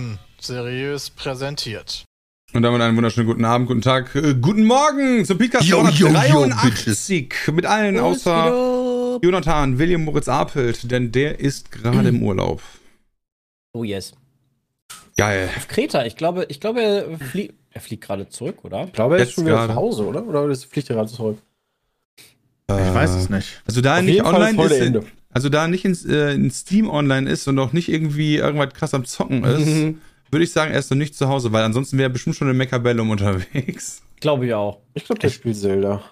Fakten seriös präsentiert. Und damit einen wunderschönen guten Abend, guten Tag, äh, guten Morgen zum Podcast Yo, yo, yo, 83 mit allen außer Jonathan, William Moritz Apelt, denn der ist gerade im Urlaub. Oh yes. Geil. Auf Kreta, ich glaube, ich glaube, er, flie er fliegt gerade zurück, oder? Ich glaube, er ist Jetzt schon wieder gerade. zu Hause, oder? Oder ist- fliegt er gerade zurück? Ich weiß es nicht. Also da er Auf nicht jeden Fall online ist heute ist, Ende. Also da er nicht ins, äh, in Steam online ist und auch nicht irgendwie irgendwas krass am Zocken ist, Mhm. würde ich sagen, er ist noch nicht zu Hause, weil ansonsten wäre er bestimmt schon in Mechabellum unterwegs. Glaube ich auch. Ich glaube, der spielt Zelda.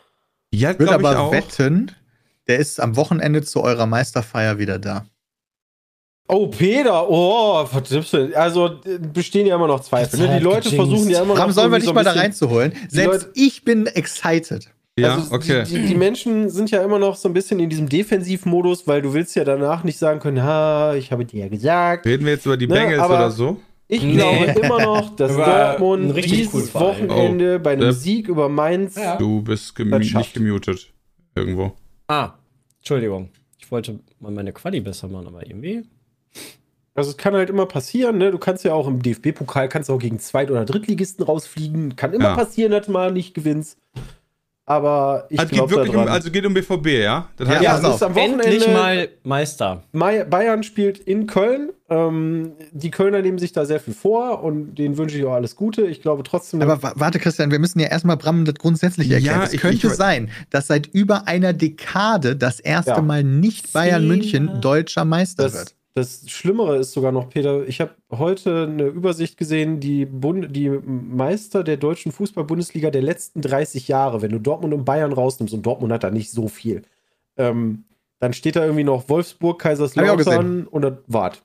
Ja, Ich würde glaube ich aber auch. wetten, der ist am Wochenende zu eurer Meisterfeier wieder da. Oh, Peter, oh, vertippst du. Also bestehen ja immer noch Zweifel. Ne? Die Leute versuchen ja immer noch. Warum sollen wir ein mal da reinzuholen? Selbst Leute- ich bin excited. Ja, also okay. Die, die, die Menschen sind ja immer noch so ein bisschen in diesem Defensivmodus, weil du willst ja danach nicht sagen können, ha, ich habe dir ja gesagt. Reden wir jetzt über die Ne, Bengals aber- oder so? Ich Nee. glaube immer noch, dass Dortmund dieses Verein. Wochenende bei einem Äh, Sieg über Mainz. Ja. Du bist gemu nicht gemutet. Irgendwo. Ah, Entschuldigung. Ich wollte mal meine Quali besser machen, aber irgendwie. Also es kann halt immer passieren, ne? Du kannst ja auch im DFB-Pokal kannst auch gegen Zweit- oder Drittligisten rausfliegen. Kann immer Ja. passieren, dass du mal nicht gewinnst. Aber ich Also geht glaube wirklich um, daran. also geht um BVB, ja? Das heißt, ja, es ist am Wochenende. Endlich mal Meister. Bayern spielt in Köln. Ähm, die Kölner nehmen sich da sehr viel vor und denen wünsche ich auch alles Gute. Ich glaube trotzdem. Aber wa- warte, Christian, wir müssen ja erstmal Bram das grundsätzlich erklären. Ja, es ich- könnte ich- sein, dass seit über einer Dekade das erste Ja. Mal nicht Bayern München deutscher Meister das, wird. Das Schlimmere ist sogar noch, Peter, ich habe heute eine Übersicht gesehen, die, Bund die Meister der deutschen Fußball-Bundesliga der letzten 30 Jahre, wenn du Dortmund und Bayern rausnimmst, und Dortmund hat da nicht so viel, ähm, dann steht da irgendwie noch Wolfsburg, Kaiserslautern und das Wart.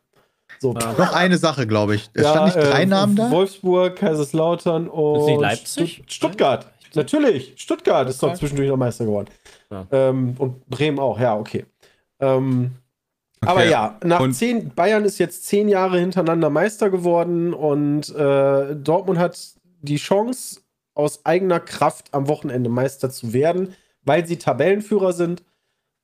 So. Ja. Noch eine Sache, glaube ich. Es Ja, stand nicht drei äh, Namen da? Wolfsburg, Kaiserslautern und Ist nicht Leipzig? Stutt- Stuttgart. Natürlich. Stuttgart ist doch zwischendurch noch Meister geworden. Ja. Ähm, und Bremen auch, ja, okay. Ähm, Okay. Aber ja, nach Und- zehn, Bayern ist jetzt zehn Jahre hintereinander Meister geworden und äh, Dortmund hat die Chance, aus eigener Kraft am Wochenende Meister zu werden, weil sie Tabellenführer sind.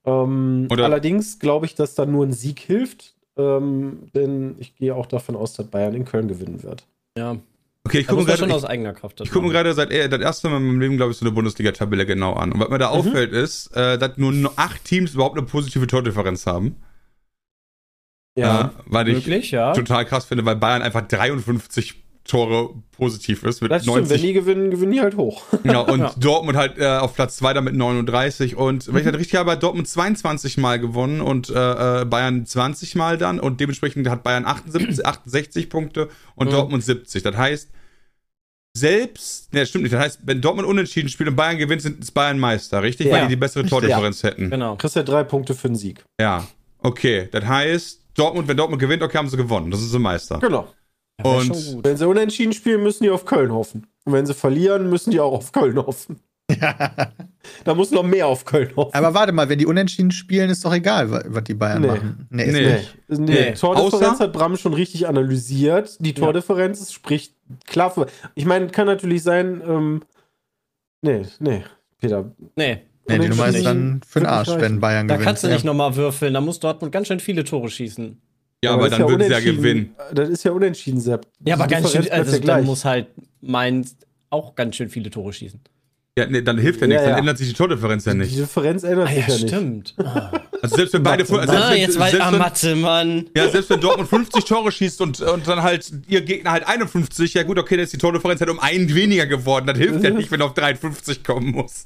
Ähm, Oder- allerdings glaube ich, dass da nur ein Sieg hilft, ähm, denn ich gehe auch davon aus, dass Bayern in Köln gewinnen wird. Ja. okay, ich gucke mir gerade aus eigener Kraft das ich guck mir gerade seit äh, das erste Mal in meinem Leben, glaube ich, so eine Bundesliga-Tabelle genau an. Und was mir da Mhm. auffällt, ist, äh, dass nur acht Teams überhaupt eine positive Tordifferenz haben. Ja, Äh, weil ich Möglich, ja. total krass finde, weil Bayern einfach 53 Tore positiv ist mit das stimmt. Wenn 90. die gewinnen, gewinnen die halt hoch. Ja, und Ja. Dortmund halt äh, auf Platz 2 damit 39. Und wenn ich Mhm. das richtig habe, hat Dortmund 22 Mal gewonnen und äh, äh, Bayern 20 Mal dann. Und dementsprechend hat Bayern 78, 68 Punkte und Mhm. Dortmund 70. Das heißt, selbst, ne, stimmt nicht. Das heißt, wenn Dortmund unentschieden spielt und Bayern gewinnt, sind ist Bayern Meister, richtig? Ja. Weil die die bessere. Tordifferenz hätten. Genau. Kriegst ja drei Punkte für den Sieg. Ja. Okay, das heißt, Dortmund, wenn Dortmund gewinnt, okay, haben sie gewonnen. Das ist sie Meister. Genau. Ja, Und- schon gut. Wenn sie unentschieden spielen, müssen die auf Köln hoffen. Und wenn sie verlieren, müssen die auch auf Köln hoffen. Da muss noch mehr auf Köln hoffen. Aber warte mal, wenn die unentschieden spielen, ist doch egal, wa- was die Bayern Nee. machen. Nee, ist Nee. nicht. Nee, Nee. Tordifferenz Außer- hat Bram schon richtig analysiert. Die Tordifferenz ist- spricht klar für. Ich meine, kann natürlich sein, ähm, nee, nee, Peter. Nee, Nee, die Nummer ist dann für den Arsch, wenn. Bayern da gewinnt. kannst du nicht Ja. nochmal würfeln. Da muss Dortmund ganz schön viele Tore schießen. Ja, aber, das dann ist würden sie ja gewinnen. Das ist ja unentschieden, Sepp. Ja, aber Die ganz schön, also ja dann muss halt Mainz auch ganz schön viele Tore schießen. Ja, nee, dann hilft ja Ja, nichts, dann ja. ändert sich die Tordifferenz ja Die nicht. Differenz ändert Ah sich ja, ja, nicht. stimmt. Also selbst wenn beide, selbst, Ah, wenn- jetzt weiß selbst ah, Mathe, Mann. Ja, selbst wenn Dortmund 50 Tore schießt und, und dann halt ihr Gegner halt 51, ja gut, okay, dann ist die Tordifferenz halt um einen weniger geworden. Das hilft ja nicht, wenn er auf 53 kommen muss.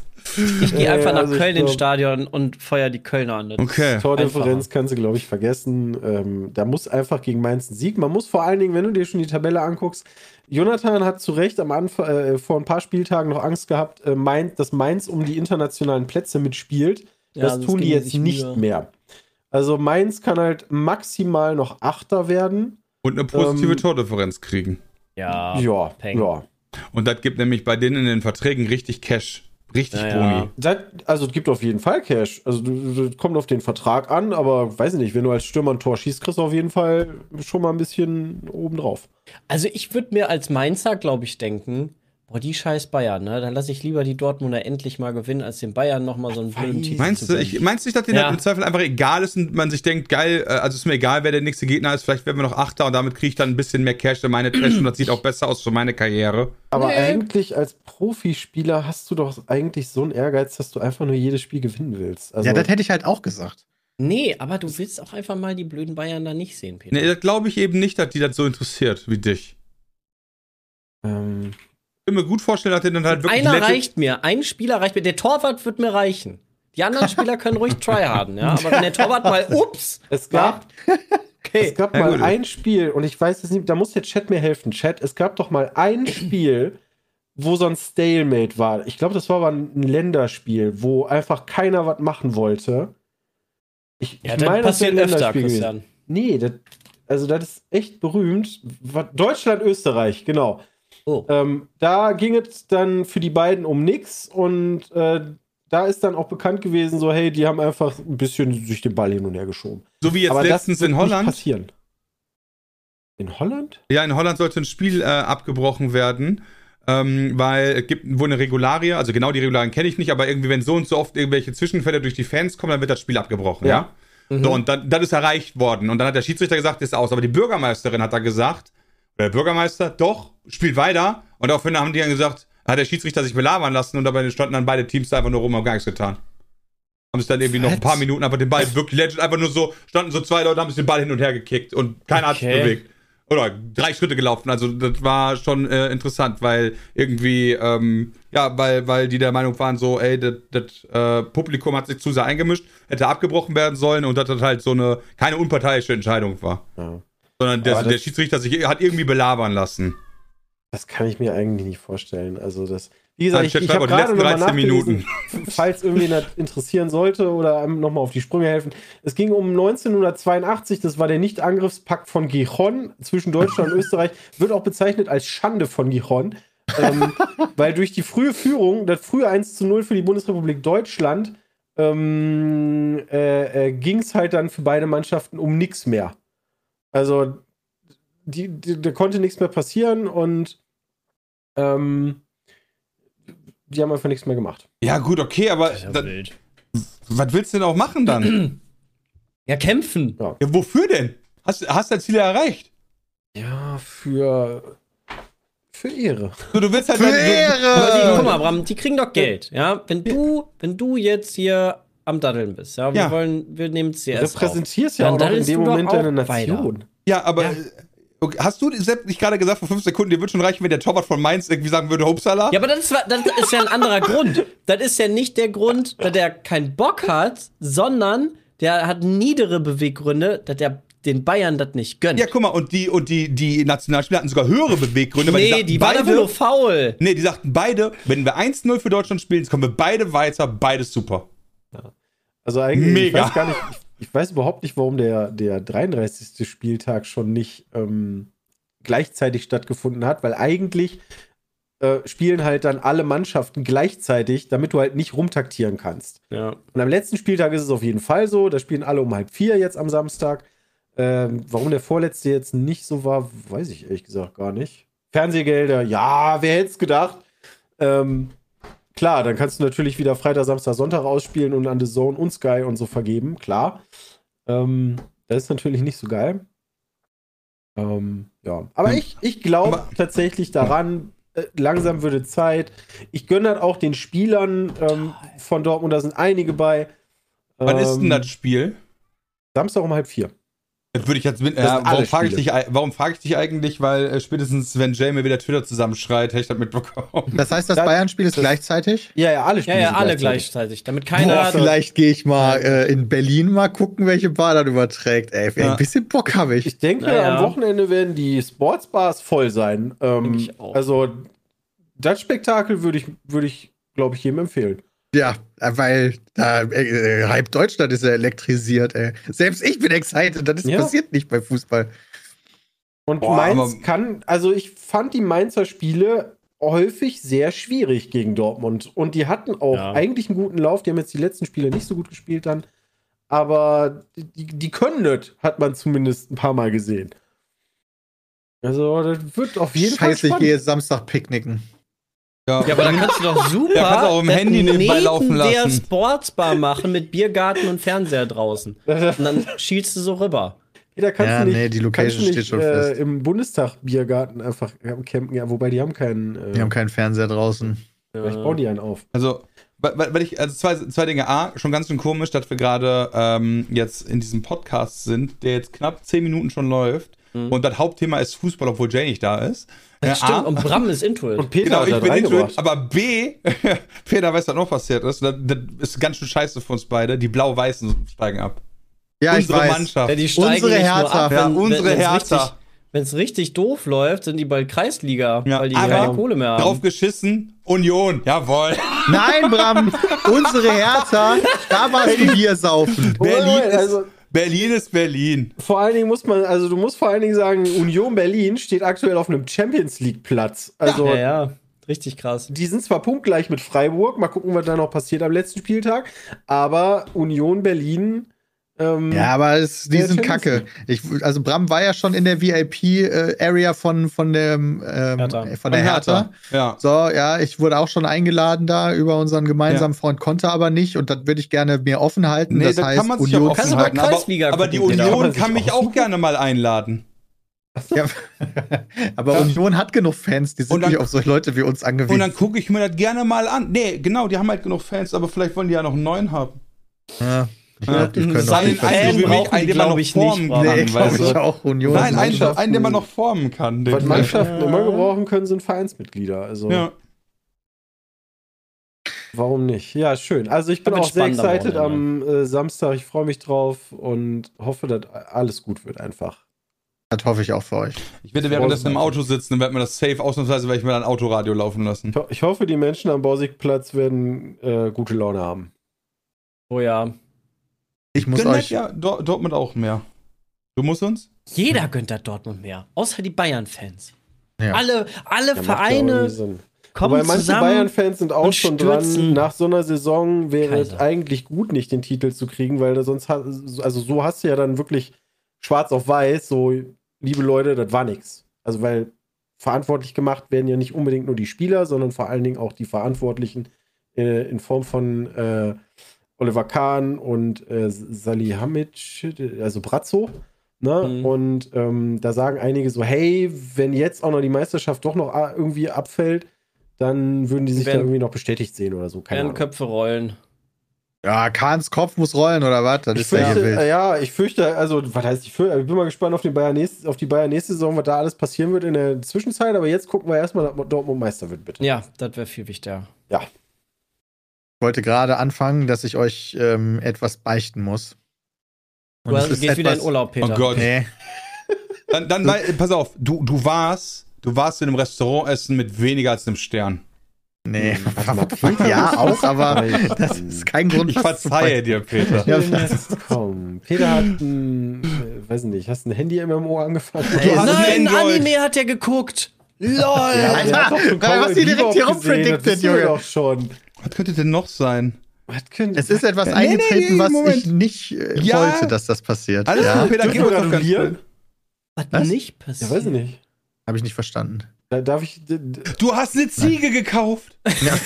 Ich gehe einfach ja, nach also Köln ins Stadion und feuer die Kölner an. Okay. Tordifferenz kannst du, glaube ich, vergessen. Ähm, da muss einfach gegen Mainz ein Sieg. Man muss vor allen Dingen, wenn du dir schon die Tabelle anguckst, Jonathan hat zu Recht am Anfang, äh, vor ein paar Spieltagen noch Angst gehabt, äh, Mainz, dass Mainz um die internationalen Plätze mitspielt. Ja, das sonst tun die geben jetzt nicht Mühe. mehr. Also Mainz kann halt maximal noch Achter werden. Und eine positive Ähm, Tordifferenz kriegen. Ja, ja, Peng. ja. Und das gibt nämlich bei denen in den Verträgen richtig Cash. Richtig Ja, Boni. Das, also es gibt auf jeden Fall Cash. Also du, du, kommt auf den Vertrag an, aber weiß ich nicht, wenn du als Stürmer ein Tor schießt, kriegst du auf jeden Fall schon mal ein bisschen obendrauf. Also ich würde mir als Mainzer, glaube ich, denken, Boah, die scheiß Bayern, ne? Dann lasse ich lieber die Dortmunder endlich mal gewinnen, als den Bayern noch mal so einen blöden Titel Meinst zu du, ich, meinst du nicht, dass denen Ja. halt im Zweifel einfach egal ist und man sich denkt, geil, äh, also ist mir egal, wer der nächste Gegner ist, vielleicht werden wir noch Achter und damit kriege ich dann ein bisschen mehr Cash in meine Tasche und das sieht auch besser aus für meine Karriere. Aber Nee. eigentlich als Profispieler hast du doch eigentlich so einen Ehrgeiz, dass du einfach nur jedes Spiel gewinnen willst. Also, ja, das hätte ich halt auch gesagt. Nee, aber du willst auch einfach mal die blöden Bayern da nicht sehen, Peter. Nee, das glaube ich eben nicht, dass die das so interessiert wie dich. ähm, mir gut vorstellen, dass der dann halt wirklich Einer Legend- reicht mir, ein Spieler reicht mir. Der Torwart wird mir reichen. Die anderen Spieler können ruhig tryharden, ja. Aber wenn der Torwart mal ups es gab, okay. es gab Ja, mal gut. ein Spiel, und ich weiß es nicht, da muss der Chat mir helfen. Chat, es gab doch mal ein Spiel, wo so ein Stalemate war. Ich glaube, das war aber ein Länderspiel, wo einfach keiner was machen wollte. Ich, Ja, ich meine, das passiert ein öfter. Christian. Nee, das, also das ist echt berühmt. War Deutschland, Österreich, genau. Oh. Ähm, da ging es dann für die beiden um nix und äh, da ist dann auch bekannt gewesen, so, hey, die haben einfach ein bisschen sich den Ball hin und her geschoben. So wie jetzt Aber letztens das in nicht Holland. passieren. In Holland? Ja, in Holland sollte ein Spiel äh, abgebrochen werden, ähm, weil es gibt wohl eine Regularie, also genau die Regularien kenne ich nicht, aber irgendwie, wenn so und so oft irgendwelche Zwischenfälle durch die Fans kommen, dann wird das Spiel abgebrochen, ja? Ja. Mhm. So, und dann, dann ist erreicht worden. Und dann hat der Schiedsrichter gesagt, ist aus. Aber die Bürgermeisterin hat da gesagt, oder der Bürgermeister, doch, spielt weiter. Und daraufhin haben die dann gesagt, hat der Schiedsrichter sich belabern lassen und dabei standen dann beide Teams da einfach nur rum und haben gar nichts getan. Haben sich dann irgendwie noch ein paar Minuten einfach den Ball wirklich legend einfach nur so, standen so zwei Leute, haben sich den Ball hin und her gekickt und keiner hat sich Okay. bewegt. Oder drei Schritte gelaufen. Also das war schon äh, interessant, weil irgendwie, ähm, ja, weil, weil die der Meinung waren, so, ey, das, das äh, Publikum hat sich zu sehr eingemischt, hätte abgebrochen werden sollen und dass das halt so eine keine unparteiische Entscheidung war. Ja. Sondern der, der Schiedsrichter sich hat irgendwie belabern lassen. Das kann ich mir eigentlich nicht vorstellen. Also das, wie gesagt, ich, ich habe gerade letzten nochmal 13 nachgelesen, falls irgendwen das interessieren sollte oder einem nochmal auf die Sprünge helfen. Es ging um 1982, das war der Nicht-Angriffspakt von Gijon zwischen Deutschland und Österreich, wird auch bezeichnet als Schande von Gijon. ähm, weil durch die frühe Führung, das frühe 1 zu 0 für die Bundesrepublik Deutschland, ähm, äh, äh, ging es halt dann für beide Mannschaften um nichts mehr. Also, die, die, da konnte nichts mehr passieren und ähm, die haben einfach nichts mehr gemacht. Ja, gut, okay, aber ja da, wild. was willst du denn auch machen dann? Ja, kämpfen. ja, wofür denn? Hast, hast dein Ziel erreicht? Ja, für, für Ehre. So, du willst halt Für dein- du, Aber die, Ehre! guck mal, Bram, die kriegen doch Geld. Ja, wenn du, wenn du jetzt hier am Daddeln bist, ja, wir Ja. wollen, wir nehmen Du CS. auf. repräsentierst ja auch in dem Moment deine Nation. Ja, aber Ja. okay, hast du Sepp, nicht gerade gesagt vor fünf Sekunden, dir wird schon reichen, wenn der Torwart von Mainz irgendwie sagen würde, Hopsala? Ja, aber das ist, das ist ja ein anderer Grund. Das ist ja nicht der Grund, dass der keinen Bock hat, sondern der hat niedere Beweggründe, dass der den Bayern das nicht gönnt. Ja, guck mal, und die, und die, die Nationalspieler hatten sogar höhere Beweggründe, weil die nee, sagten die waren beide, nur faul. Nee, die sagten beide, wenn wir 1-0 für Deutschland spielen, kommen wir beide weiter, beides super. Also eigentlich, ich Mega. weiß gar nicht, ich, ich weiß überhaupt nicht, warum der, der 33. Spieltag schon nicht ähm, gleichzeitig stattgefunden hat, weil eigentlich äh, spielen halt dann alle Mannschaften gleichzeitig, damit du halt nicht rumtaktieren kannst. Ja. Und am letzten Spieltag ist es auf jeden Fall so, da spielen alle um halb vier jetzt am Samstag. Ähm, warum der vorletzte jetzt nicht so war, weiß ich ehrlich gesagt gar nicht. Fernsehgelder, ja, wer hätte es gedacht? Ähm, klar, dann kannst du natürlich wieder Freitag, Samstag, Sonntag ausspielen und an The Zone und Sky und so vergeben, klar. Ähm, das ist natürlich nicht so geil. Ähm, ja, aber ich, ich glaube tatsächlich daran, äh, langsam würde Zeit. Ich gönne das auch den Spielern ähm, von Dortmund, da sind einige bei. Wann ist denn Ähm, das Spiel? Samstag um halb vier. Das würde ich jetzt mit, ja, sind warum frage ich, dich, warum frage ich dich eigentlich? Weil äh, spätestens, wenn Jamie wieder Twitter zusammenschreit, hätte ich das mitbekommen. Das heißt, das, Das- Bayern-Spiel ist das- gleichzeitig? Ja, ja, alle Ja, Spiele. ja, sind alle gleichzeitig. gleichzeitig. Damit Boah, keiner. vielleicht gehe ich mal äh, in Berlin mal gucken, welche Bar das überträgt. Ey, ey Ja. ein bisschen Bock habe ich. Ich denke, Naja. am Wochenende werden die Sportsbars voll sein. Ähm, Denk ich auch. Also, das Spektakel würde ich, würde ich glaube ich, jedem empfehlen. Ja, äh, weil da äh, halb Deutschland ist ja elektrisiert, ey. Selbst ich bin excited, das ist Ja. passiert nicht bei Fußball. Und Boah, Mainz kann, also ich fand die Mainzer Spiele häufig sehr schwierig gegen Dortmund. Und die hatten auch Ja. eigentlich einen guten Lauf. Die haben jetzt die letzten Spiele nicht so gut gespielt dann. Aber die, die können das, hat man zumindest ein paar Mal gesehen. Also, das wird auf jeden Fall Scheiße, ich gehe jetzt Samstag picknicken. Ja, aber dann kannst du doch super Ja, kannst du auch im das Handy nebenbei neben laufen der lassen. Sportsbar machen mit Biergarten und Fernseher draußen. Und dann schielst du so rüber. Peter, kannst Ja, du nicht, nee, die Location nicht, steht schon äh, fest. im Bundestag-Biergarten einfach campen. Ja, wobei die haben keinen. Äh, Wir haben keinen Fernseher draußen. vielleicht bauen die einen auf. Also, weil, ich, also zwei, zwei Dinge. A, schon ganz schön komisch, dass wir gerade ähm, jetzt in diesem Podcast sind, der jetzt knapp zehn Minuten schon läuft. Und das Hauptthema ist Fußball, obwohl Jay nicht da ist. Ja, Stimmt, A, und Bram ist into it. Und Peter genau, ich das bin schuld, aber B, Peter weiß, was noch passiert ist. Das, das ist ganz schön scheiße für uns beide. Die Blau-Weißen steigen ab. Ja, ich Unsere weiß. Mannschaft. Ja, die steigen Unsere Hertha. Ja, unsere wenn, wenn's Hertha. Richtig, wenn es richtig doof läuft, sind die bald Kreisliga, Ja, weil die aber keine Kohle mehr haben. Drauf geschissen, Union, jawohl. Nein, Bram, unsere Hertha, da warst du Bier saufen. Berlin also- Berlin ist Berlin. Vor allen Dingen muss man, also du musst vor allen Dingen sagen, Union Berlin steht aktuell auf einem Champions League Platz. Also ja, ja, richtig krass. die sind zwar punktgleich mit Freiburg, mal gucken, was da noch passiert am letzten Spieltag, aber Union Berlin. Ähm, Ja, aber es, die Ja, sind kacke. Ich, also Bram war ja schon in der VIP-Area von, von, dem, ähm, Hertha. von der Hertha. Ja. So, ja, ich wurde auch schon eingeladen da über unseren gemeinsamen Freund, konnte aber nicht und das würde ich gerne mir offen halten. Nee, das das heißt, kann man sich Union offen halten. Aber, aber die Peter? Union Kann kann mich auch gerne mal einladen. Ja, aber Union hat genug Fans, die sind dann- nicht auf solche Leute wie uns angewiesen. Und dann gucke ich mir das gerne mal an. Nee, genau, die haben halt genug Fans, aber vielleicht wollen die ja noch einen neuen haben. ja, Ja. glaub, die können Sei auch ein nicht Fan so wie verstehen. mich, brauchen einen, den man glaub noch ich, nicht, formen Bram. kann. Nee, glaube weißt du? ich auch. Union. Nein, einen, einen, den man noch formen kann. Was Mannschaften Ja. immer gebrauchen können, sind Vereinsmitglieder. Also ja. warum nicht? Ja, schön. Also ich bin wird auch sehr excited am äh, Samstag. Ich freue mich drauf und hoffe, dass alles gut wird einfach. Das hoffe ich auch für euch. Ich werde währenddessen im Auto sitzen und werde mir das safe ausnahmsweise, werde ich mir dann Autoradio laufen lassen. Ich ho- Ich hoffe, die Menschen am Bausigplatz werden äh, gute Laune haben. Oh ja. Ich muss Gönnt euch. ja Dor- Dortmund auch mehr. Du musst uns? Jeder gönnt da Dortmund mehr. Außer die Bayern-Fans. Ja. Alle, alle Ja, Vereine kommen Wobei manche. Bayern-Fans sind auch schon dran. Nach so einer Saison wäre es Kaiser. eigentlich gut, nicht den Titel zu kriegen, weil du sonst also so hast du ja dann wirklich schwarz auf weiß, so, liebe Leute, das war nix. Also, weil verantwortlich gemacht werden ja nicht unbedingt nur die Spieler, sondern vor allen Dingen auch die Verantwortlichen äh, in Form von äh, Oliver Kahn und äh, Salihamidzic, also Brazzo. Ne? Mhm. Und ähm, da sagen einige so, hey, wenn jetzt auch noch die Meisterschaft doch noch a- irgendwie abfällt, dann würden die sich Werden- da irgendwie noch bestätigt sehen oder so. Keine werden Ahnung. Köpfe rollen. Ja, Kahns Kopf muss rollen, oder was? Das Ich ist ja fürchte, äh, ja, ich fürchte, also, was heißt ich fürchte, ich bin mal gespannt auf, den Bayern nächst, auf die Bayern nächste Saison, was da alles passieren wird in der Zwischenzeit, aber jetzt gucken wir erstmal, dass Dortmund Meister wird, bitte. Ja, das wäre viel wichtiger. Ich wollte gerade anfangen, dass ich euch ähm, etwas beichten muss. Und Du es hast, ist gehst wieder in etwas- Urlaub, Peter. Oh Gott. Nee. Dann, dann weil, pass auf, du, du warst, du warst in einem Restaurant essen mit weniger als einem Stern. Nee. Peter. ja, auch, aber das ist kein Grund. Ich verzeihe dir, Peter. Ja, komm. Peter hat ein, äh, weiß nicht, hast ein Handy-MMO angefangen? Ey, Du hast Nein, ein Android. Anime hat er geguckt. LOL. Ja, Alter, was die direkt hier gesehen, rumpredicted, Junge. doch schon. Was könnte denn noch sein? Was könnte, Es ist etwas Nee, nee, eingetreten, nee, was Moment. ich nicht äh, Ja. wollte, dass das passiert. Alles ja, uns doch ganz schnell. Was, Was? nicht ja, passiert? weiß ich nicht. habe ich nicht verstanden. Da, darf ich. Du hast eine Ziege gekauft. Ja.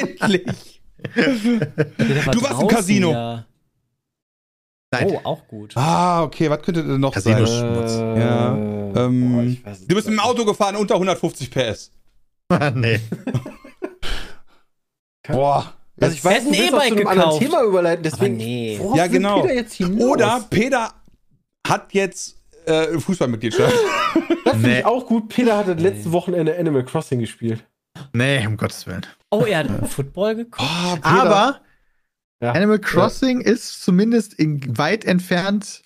Endlich. Du warst im Casino. Ja. Nein. Oh, auch gut. Ah, okay, was könnte denn noch Casino sein? Schmutz. Ja, ähm, boah, Du bist mit dem. Auto gefahren unter 150 PS. nee. Boah. Also ich weiß, ein du willst auch zu einem anderen. Thema überleiten, deswegen. Aber nee. worauf Ja, genau. Peter jetzt hinaus? Oder Peter hat jetzt äh, Fußballmitgliedschaft. das finde Nee. ich auch gut. Peter hat das letzte Wochenende Animal Crossing gespielt. Nee, um Gottes Willen. Oh, er hat Football geguckt. Oh, Peter. Aber Ja. Animal Crossing ist zumindest in weit entfernt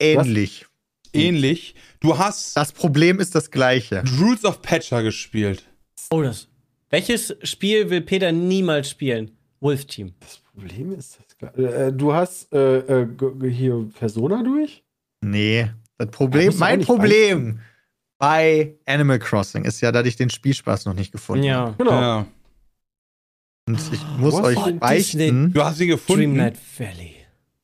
ähnlich. ähnlich. Du hast Das Problem ist das gleiche. Rules of Patcher gespielt. Oh, das. Welches Spiel will Peter niemals spielen? Wolf Team. Das Problem ist das klar. Äh, du hast äh, äh, hier Persona durch? Nee, das Da Problem, mein Problem bei Animal Crossing ist ja, dass ich den Spielspaß noch nicht gefunden habe. Ja. Genau. Ja. Und ich muss Was? euch Oh, beichten, Du hast sie gefunden. Dreamlight Valley.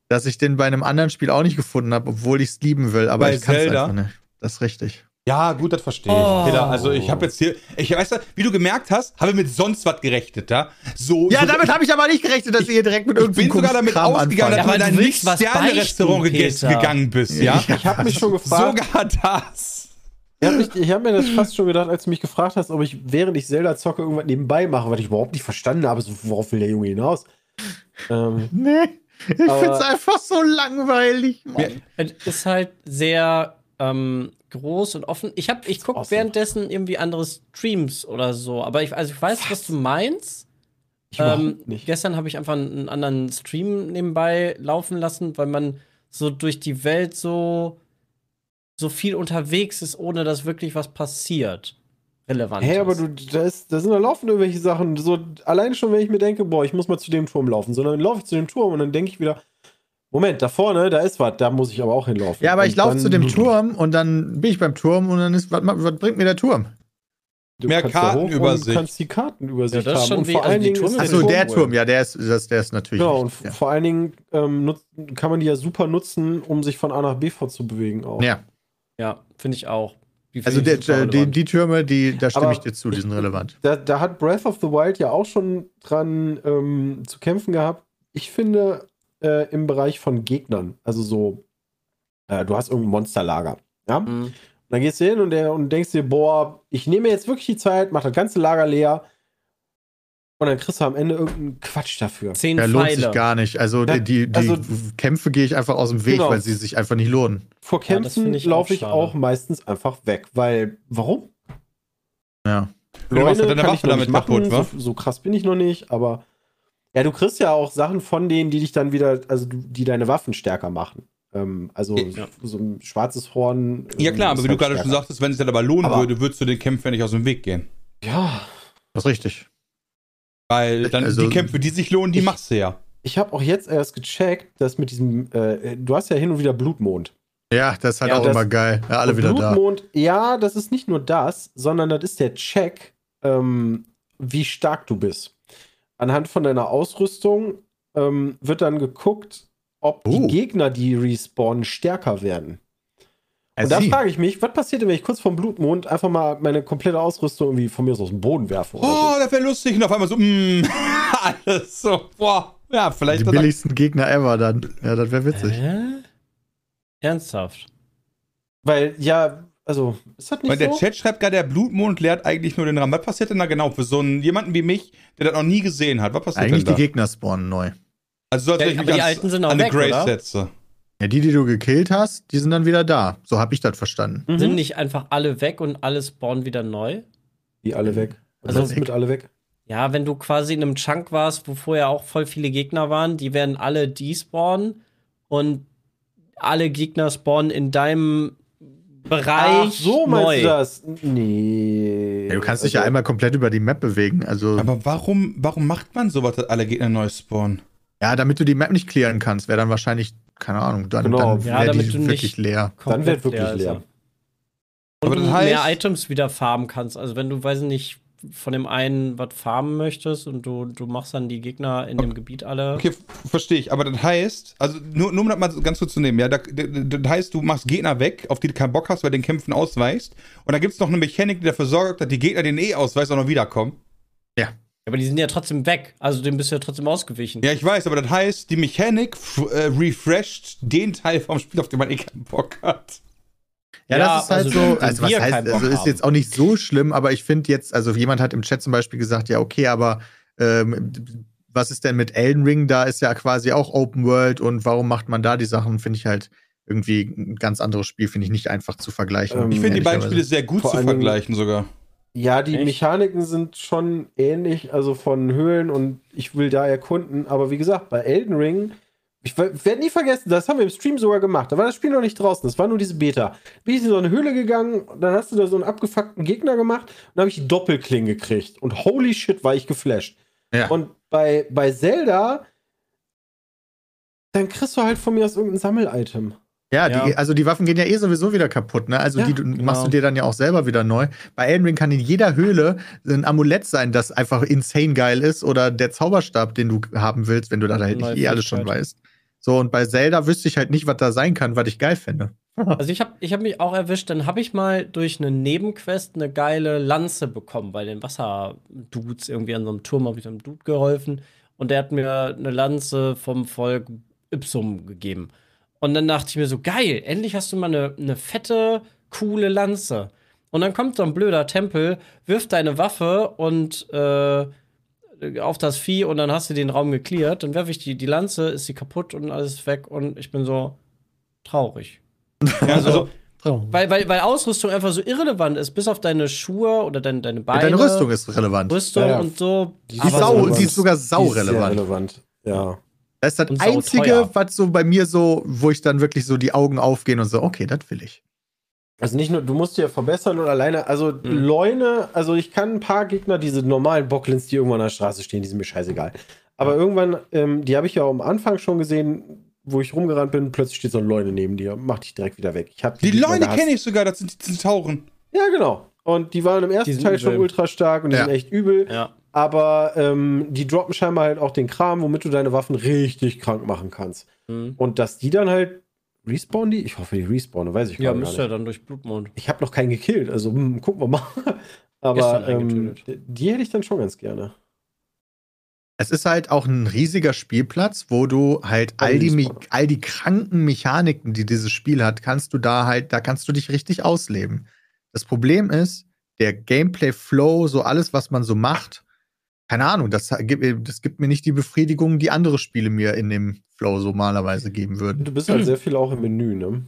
dass ich den bei einem anderen Spiel auch nicht gefunden habe, obwohl ich es lieben will. Aber Bei ich kann es einfach nicht. Das ist richtig. Ja, gut, das verstehe ich. Oh. Peter, also ich habe jetzt hier, ich weiß, wie du gemerkt hast, habe mit sonst was gerechnet, ja? So, Ja, so, damit habe ich aber nicht gerechnet, dass ihr hier direkt mit ich irgendeinem bin sogar damit Kram ausgegangen, dass anfangt. du Ja, in ein du willst was Nicht-Sterne-Restaurant gegangen bist, ja? Ich habe mich schon gefragt. Sogar das. Ich habe hab mir das fast schon gedacht, als du mich gefragt hast, ob ich, während ich Zelda zocke, irgendwas nebenbei mache, weil ich überhaupt nicht verstanden habe, so, worauf will der Junge hinaus? Ähm, Nee, ich Aber- find's einfach so langweilig, Mann. Es ist halt sehr ähm, groß und offen. Ich hab, ich gucke awesome. währenddessen irgendwie andere Streams oder so, aber ich, also ich weiß, was, du meinst. ich Ähm, nicht. gestern habe ich einfach einen anderen Stream nebenbei laufen lassen, weil man so durch die Welt so, so viel unterwegs ist, ohne dass wirklich was passiert. Relevant. Hey, aber du, da, ist, da sind da laufen irgendwelche Sachen. So, allein schon, wenn ich mir denke, boah, ich muss mal zu dem Turm laufen, sondern laufe ich zu dem Turm und dann denke ich wieder, Moment, da vorne, da ist was, da muss ich aber auch hinlaufen. Ja, aber Und ich laufe zu dem Turm und dann bin ich beim Turm und dann ist, was, was bringt mir der Turm? Du Mehr Kartenübersicht. kannst die Kartenübersicht Ja, das ist haben. schon Und vor also allen die Dingen Türme ist Achso, der. Turm, ja, der ist, das, der ist natürlich. Genau, und ja. vor allen Dingen ähm, nutzt, kann man die ja super nutzen, um sich von A nach B vorzubewegen auch. ja. ja, finde ich auch. Die Also der, die, die Türme, die, da stimme Aber ich dir zu, die sind relevant. Da, da hat Breath of the Wild ja auch schon dran ähm, zu kämpfen gehabt. Ich finde äh, im Bereich von Gegnern, also so, äh, du hast irgendein Monsterlager. Ja? Mhm. Dann gehst du hin und, der, und denkst dir, boah, ich nehme mir jetzt wirklich die Zeit, mach das ganze Lager leer. Und dann kriegst du am Ende irgendeinen Quatsch dafür. Zehn Ja, lohnt Pfeile. sich gar nicht. Also Ja, die, die, die also- Kämpfe gehe ich einfach aus dem Weg, Genau. weil sie sich einfach nicht lohnen. Vor Ja, Kämpfen auch laufe ich auch meistens einfach weg, weil, warum? Ja. Ja deine kann Waffe ich noch damit nicht machen, kaputt, so, so krass bin ich noch nicht, aber ja, du kriegst ja auch Sachen von denen, die dich dann wieder, also du- die deine Waffen stärker machen. Ähm, also Ja. so ein schwarzes Horn. Ja ähm, klar, aber wie du halt gerade schon stärker. sagtest, wenn es dann aber lohnen Aber- würde, würdest du den Kämpfen ja nicht aus dem Weg gehen. Ja, Das ist richtig. Weil dann Also- die Kämpfe, die sich lohnen, die Ich- machst du ja. ich habe auch jetzt erst gecheckt, dass mit diesem, äh, du hast ja hin und wieder Blutmond. Ja, das ist halt Ja, auch das- immer geil. Ja, alle wieder da. Blutmond, ja, das ist nicht nur das, sondern das ist der Check, ähm, wie stark du bist. Anhand von deiner Ausrüstung ähm, wird dann geguckt, ob Oh. die Gegner, die respawnen, stärker werden. Und da frage ich mich, was passiert denn, wenn ich kurz vom Blutmond einfach mal meine komplette Ausrüstung irgendwie von mir aus aus dem Boden werfe? Oder Oh, das wäre lustig. Und auf einmal so, mm, alles so, boah. Ja, vielleicht. Die billigsten Gegner ever dann. Ja, das wäre witzig. Hä? Ernsthaft? so? Weil, ja, also, ist das nicht Weil der so? Chat schreibt gerade, der Blutmond lehrt eigentlich nur den Rahmen. Was passiert denn da genau für so einen jemanden wie mich, der das noch nie gesehen hat? Was passiert Eigentlich die denn da? Gegner spawnen neu. Also so, als Ja, ich aber mich die ans- alten sind auch an den weg, Grace oder? setze. Ja, die, die du gekillt hast, die sind dann wieder da. So habe ich das verstanden. Mhm. Sind nicht einfach alle weg und alle spawnen wieder neu? die alle weg. Also Also, was ist mit alle weg? Ja, wenn du quasi in einem Chunk warst, wo vorher auch voll viele Gegner waren, die werden alle despawnen und alle Gegner spawnen in deinem Bereich Ach, so meinst neu. du das? Nee. Ja, du kannst dich ja Also- einmal komplett über die Map bewegen. Also, Aber warum, warum macht man sowas, dass alle Gegner neu spawnen? ja, damit du die Map nicht clearen kannst, wäre dann wahrscheinlich, keine Ahnung, dann, Genau. dann Ja, wäre damit die du wirklich nicht- leer. Dann wird Komplett wirklich leer. er. Und Aber du das heißt- mehr Items wieder farmen kannst. Also wenn du, weiß ich nicht, von dem einen was farmen möchtest und du, du machst dann die Gegner in dem Gebiet alle. Okay, verstehe ich. Aber das heißt, also nur, nur um das mal ganz kurz zu nehmen, ja, das, das heißt, du machst Gegner weg, auf die du keinen Bock hast, weil du den Kämpfen ausweichst. Und dann gibt es noch eine Mechanik, die dafür sorgt, dass die Gegner, den eh ausweist, auch noch wiederkommen. Aber die sind ja trotzdem weg. Also dem bist du ja trotzdem ausgewichen. Ja, ich weiß, aber das heißt, die Mechanik äh, refresht den Teil vom Spiel, auf den man eh keinen Bock hat. Ja, Ja, das ist halt also, so. Also, was heißt, also ist jetzt auch nicht so schlimm, aber ich finde jetzt, also jemand hat im Chat zum Beispiel gesagt, ja, okay, aber ähm, was ist denn mit Elden Ring? Da ist ja quasi auch Open World und warum macht man da die Sachen? Finde ich halt irgendwie ein ganz anderes Spiel, finde ich nicht einfach zu vergleichen. Ähm, Ich finde die beiden. Spiele sehr gut Vor zu vergleichen sogar. Ja, die Echt? Mechaniken sind schon ähnlich, also von Höhlen und ich will da erkunden. Aber wie gesagt, bei Elden Ring, ich werde nie vergessen, das haben wir im Stream sogar gemacht. Da war das Spiel noch nicht draußen, das war nur diese Beta. Bin ich in so eine Höhle gegangen, dann hast du da so einen abgefuckten Gegner gemacht und dann habe ich die Doppelklinge gekriegt. Und holy shit, war ich geflasht. Ja. Und bei, bei Zelda, dann kriegst du halt von mir aus irgendein Sammel-Item. Ja, Ja. Die, also die Waffen gehen ja eh sowieso wieder kaputt, ne? Also Ja, die du, genau. machst du dir dann ja auch selber wieder neu. Bei Elden Ring kann in jeder Höhle ein Amulett sein, das einfach insane geil ist oder der Zauberstab, den du haben willst, wenn du da halt nicht eh alles schon weißt. So, und bei Zelda wüsste ich halt nicht, was da sein kann, was ich geil fände. Also ich habe ich hab mich auch erwischt, dann habe ich mal durch eine Nebenquest eine geile Lanze bekommen, bei den Wasserdudes irgendwie an so einem Turm habe ich einem Dude geholfen und der hat mir eine Lanze vom Volk Ipsum gegeben. Und dann dachte ich mir so, geil, endlich hast du mal eine, eine fette, coole Lanze. Und dann kommt so ein blöder Tempel, wirft deine Waffe und äh, auf das Vieh und dann hast du den Raum geklärt. Dann werfe ich die, die Lanze, ist sie kaputt und alles weg und ich bin so traurig. Also, Weil, weil, weil Ausrüstung einfach so irrelevant ist, bis auf deine Schuhe oder deine, deine Beine. Deine Rüstung ist relevant. Rüstung Ja, ja. und so. Die, sau, relevant. die ist sogar Die ist saurelevant. sehr relevant. Ja. Das ist das Und Einzige, was so bei mir so, wo ich dann wirklich so die Augen aufgehen und so, okay, das will ich. Also nicht nur, du musst dich ja verbessern und alleine, also Mhm. Leune, also ich kann ein paar Gegner, diese normalen Bocklins, die irgendwann an der Straße stehen, die sind mir scheißegal. Aber irgendwann, ähm, die habe ich ja am Anfang schon gesehen, wo ich rumgerannt bin, plötzlich steht so eine Leune neben dir, mach dich direkt wieder weg. Ich hab die Leute gehasst. kenne ich sogar, das sind die Zentauren. Ja, genau. Und die waren im Die ersten Teil schon ultra stark und die Ja. sind echt übel. Ja. Aber ähm, die droppen scheinbar halt auch den Kram, womit du deine Waffen richtig krank machen kannst. Mhm. Und dass die dann halt respawnen die? Ich hoffe, die respawnen, weiß ich Ja, gar müsste ja nicht. dann durch Blutmond. Ich habe noch keinen gekillt, also hm, gucken wir mal. Aber ähm, eingetötet. die hätte ich dann schon ganz gerne. Es ist halt auch ein riesiger Spielplatz, wo du halt all die, all die kranken Mechaniken, die dieses Spiel hat, kannst du da halt, da kannst du dich richtig ausleben. Das Problem ist, der Gameplay-Flow, so alles, was man so macht, keine Ahnung, das gibt, das gibt mir nicht die Befriedigung, die andere Spiele mir in dem Flow so normalerweise geben würden. Du bist halt sehr viel auch im Menü, ne?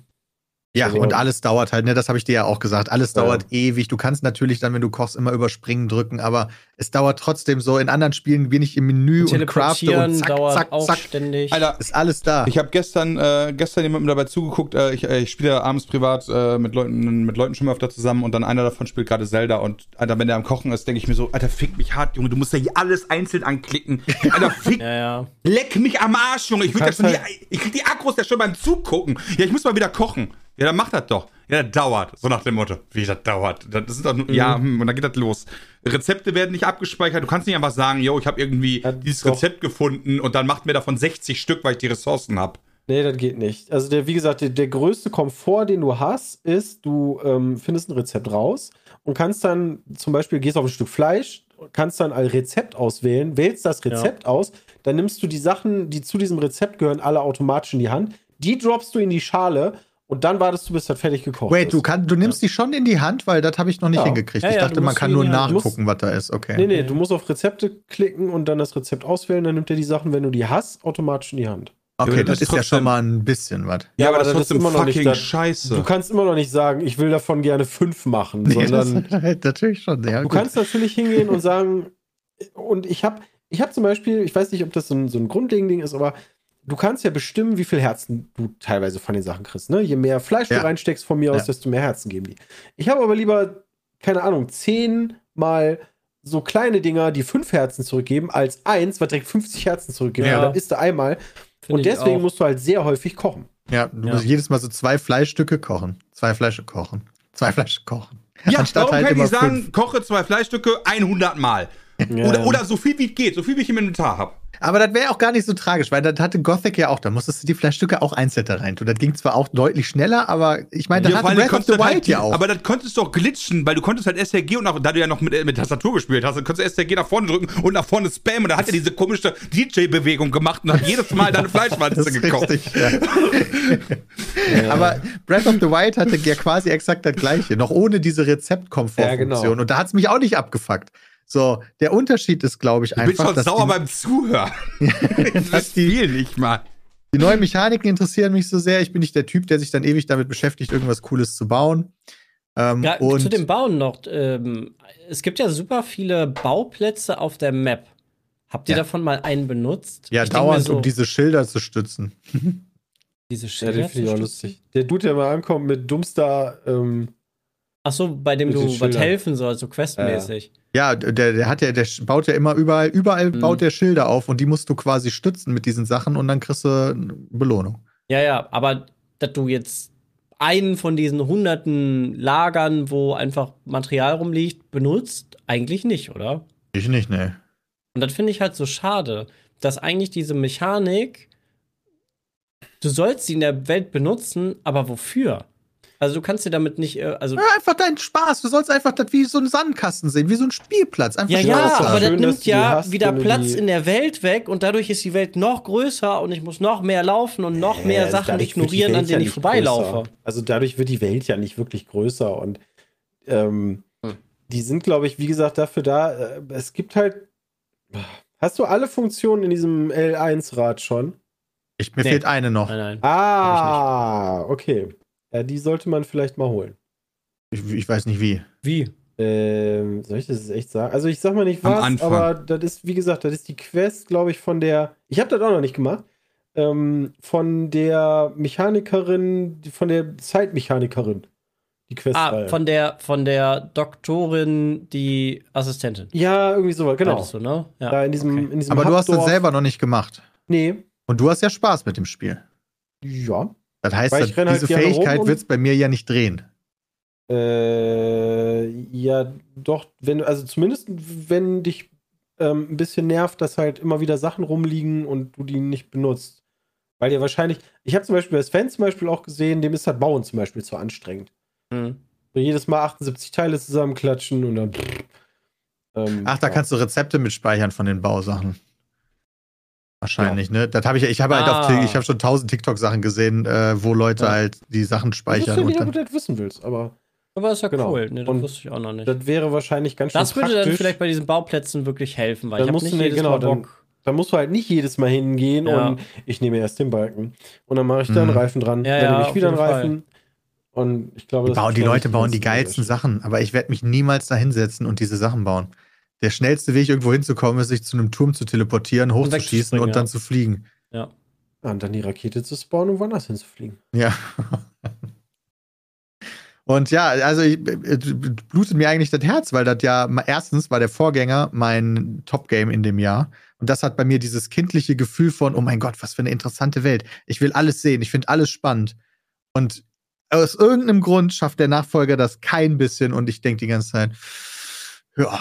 Ja, Also- und alles dauert halt, ne, das habe ich dir ja auch gesagt. Alles Ja. dauert ewig. Du kannst natürlich dann, wenn du kochst, immer überspringen drücken, aber es dauert trotzdem so. In anderen Spielen bin ich im Menü und crafte und zack, dauert zack, auch zack. ständig. Alter, Ist alles da. Ich habe gestern, äh, gestern jemandem dabei zugeguckt. Äh, ich äh, ich spiele ja abends privat äh, mit Leuten, mit Leuten schon mal öfter zusammen und dann einer davon spielt gerade Zelda und Alter, wenn der am Kochen ist, denke ich mir so, Alter, fick mich hart, Junge, du musst ja hier alles einzeln anklicken. Alter, fick, ja, ja. leck mich am Arsch, Junge. Ich, ja schon halt- die, ich krieg die Akkus ja schon beim Zugucken. Ja, ich muss mal wieder kochen. Ja, dann mach das doch. Ja, das dauert. So nach dem Motto. Wie das dauert. Das ist doch nur, ja, hm, und dann geht das los. Rezepte werden nicht abgespeichert. Du kannst nicht einfach sagen, yo, ich habe irgendwie Ja, dieses doch. Rezept gefunden und dann macht mir davon 60 Stück, weil ich die Ressourcen habe. Nee, das geht nicht. Also, der, wie gesagt, der, der größte Komfort, den du hast, ist, du ähm, findest ein Rezept raus und kannst dann zum Beispiel, gehst auf ein Stück Fleisch, kannst dann ein Rezept auswählen, wählst das Rezept aus, dann nimmst du die Sachen, die zu diesem Rezept gehören, alle automatisch in die Hand, die droppst du in die Schale und dann wartest du, bis das fertig gekocht Wait, ist. du, kann, du nimmst die schon in die Hand, weil das habe ich noch nicht Ja. hingekriegt. Ja, ich ja, dachte, du man musst kann nur nachgucken, was da ist. Okay. Nee, nee, du musst auf Rezepte klicken und dann das Rezept auswählen, dann nimmt er die Sachen, wenn du die hast, automatisch in die Hand. Okay, Ja, das das ist ja trotzdem- schon mal ein bisschen was. Ja, aber das ist das trotzdem immer noch nicht fucking das- scheiße. Du kannst immer noch nicht sagen, ich will davon gerne fünf machen, Nee, das sondern ist natürlich schon. Ja, Du gut. kannst natürlich hingehen und sagen, und ich habe ich hab zum Beispiel, ich weiß nicht, ob das so ein, so ein grundlegendes Ding ist, aber du kannst ja bestimmen, wie viel Herzen du teilweise von den Sachen kriegst. Ne? Je mehr Fleisch Ja. du reinsteckst von mir aus, Ja. desto mehr Herzen geben die. Ich habe aber lieber, keine Ahnung, zehnmal so kleine Dinger, die fünf Herzen zurückgeben, als eins, was direkt 50 Herzen zurückgibt. Ja. Ja. Dann isst du einmal. Find Und deswegen musst du halt sehr häufig kochen. Ja, du Ja. musst jedes Mal so zwei Fleischstücke kochen. Zwei Fleische kochen. Zwei Fleische kochen. ja, Anstatt warum halt kann ich sagen, fünf. koche zwei Fleischstücke 100 Mal? Oder, oder so viel wie es geht, so viel wie ich im Inventar habe. Aber das wäre auch gar nicht so tragisch, weil das hatte Gothic ja auch. Da musstest du die Fleischstücke auch einzeln da rein tun. Das ging zwar auch deutlich schneller, aber ich meine, das Ja, hatte Breath of the du Wild halt, ja auch. Aber das konntest du auch glitschen, weil du konntest halt SRG und auch, da du ja noch mit, mit Tastatur gespielt hast, dann konntest du SRG nach vorne drücken und nach vorne spammen und da hat er diese komische DJ-Bewegung gemacht und hat jedes Mal deine Fleischwanze gekocht. richtig, ja. Aber Breath of the Wild hatte ja quasi exakt das gleiche, noch ohne diese Rezeptkomfortfunktion. Ja, genau. Und da hat es mich auch nicht abgefuckt. So, der Unterschied ist, glaube ich, Ich bin einfach, schon dass sauer die, beim Zuhören. das die, viel nicht mal. die neuen Mechaniken interessieren mich so sehr. Ich bin nicht der Typ, der sich dann ewig damit beschäftigt, irgendwas Cooles zu bauen. Ähm, Ja, und zu dem Bauen noch. Ähm, es gibt ja super viele Bauplätze auf der Map. Habt ihr Ja. davon mal einen benutzt? ja, Ich dauernd, so, um diese Schilder zu stützen. diese Ja, Schilder den finde ich auch lustig. Der Dude, der mal ankommt mit dummster, ähm, Ach so, bei dem du was helfen sollst, so questmäßig. Ja, der, der hat ja, der baut ja immer überall, überall Mhm. baut der Schilder auf und die musst du quasi stützen mit diesen Sachen und dann kriegst du eine Belohnung. Ja, ja, aber dass du jetzt einen von diesen hunderten Lagern, wo einfach Material rumliegt, benutzt, eigentlich nicht, oder? Ich nicht, ne. Und das finde ich halt so schade, dass eigentlich diese Mechanik, du sollst sie in der Welt benutzen, aber wofür? Also du kannst dir damit nicht, äh, also Ja, einfach deinen Spaß. Du sollst einfach das wie so einen Sandkasten sehen, wie so ein Spielplatz. Einfach Ja, Spaß ja, haben. aber das Schön, nimmt ja hast, wieder Platz in der Welt weg und dadurch ist die Welt noch größer und ich muss noch mehr laufen und noch mehr Äh, Sachen ignorieren, an Welt ja denen ich nicht vorbeilaufe. größer. Also dadurch wird die Welt ja nicht wirklich größer und ähm, Hm. die sind, glaube ich, wie gesagt, dafür da. Äh, es gibt halt. Hast du alle Funktionen in diesem L1-Rad schon? Ich, mir Nee. fehlt eine noch. Nein, nein. Ah, okay. Ja, die sollte man vielleicht mal holen. Ich, ich weiß nicht wie. Wie? Ähm, soll ich das jetzt echt sagen? Also ich sag mal nicht was, aber das ist, wie gesagt, das ist die Quest, glaube ich, von der. Ich habe das auch noch nicht gemacht. Ähm, von der Mechanikerin, von der Zeitmechanikerin. Die Quest. Ah, von der, von der Doktorin, die Assistentin. ja, irgendwie sowas, genau. Du, ne? ja. Da in diesem, okay. in diesem Aber du hast das Hubdorf. selber noch nicht gemacht. Nee. Und du hast ja Spaß mit dem Spiel. Ja. Das heißt, dass halt diese rum Fähigkeit wird es bei mir ja nicht drehen. Äh, ja, doch, wenn, also zumindest, wenn dich ähm, ein bisschen nervt, dass halt immer wieder Sachen rumliegen und du die nicht benutzt. Weil dir wahrscheinlich, ich habe zum Beispiel bei Sven zum Beispiel auch gesehen, dem ist das Bauen zum Beispiel zu anstrengend. Hm. So jedes Mal 78 Teile zusammenklatschen und dann. Ähm, Ach, da ja. kannst du Rezepte mitspeichern von den Bausachen. Wahrscheinlich, ne? Das habe ich, ich habe halt Ah. auf, Tik- ich habe schon tausend TikTok-Sachen gesehen, äh, wo Leute Ja. halt die Sachen Ich wusste speichern nicht, und ob dann. du das wissen willst, aber Aber ist ja Genau. cool. Ne, das Und wusste ich auch noch nicht. das wäre wahrscheinlich ganz schön Das würde dann praktisch. vielleicht bei diesen Bauplätzen wirklich helfen, weil Dann ich habe musst nicht du jedes genau, Mal dann- Bock. Da musst du halt nicht jedes Mal hingehen Ja. und ich nehme erst den Balken. Und dann mache ich da einen Mhm. Reifen dran. Ja, dann ja, nehme ich wieder einen Reifen. Und ich glaube, Die, das die schon Leute bauen die geilsten. Sachen, aber ich werde mich niemals da hinsetzen und diese Sachen bauen. Der schnellste Weg, irgendwo hinzukommen, ist, sich zu einem Turm zu teleportieren, hochzuschießen wegzuspringen, und dann ja. zu fliegen. Ja. Ja, und dann die Rakete zu spawnen und woanders hinzufliegen. Ja. Und ja, also ich, äh, blutet mir eigentlich das Herz, weil das ja erstens war der Vorgänger mein Top-Game in dem Jahr. Und das hat bei mir dieses kindliche Gefühl von, oh mein Gott, was für eine interessante Welt. Ich will alles sehen, ich finde alles spannend. Und aus irgendeinem Grund schafft der Nachfolger das kein bisschen und ich denke die ganze Zeit, ja,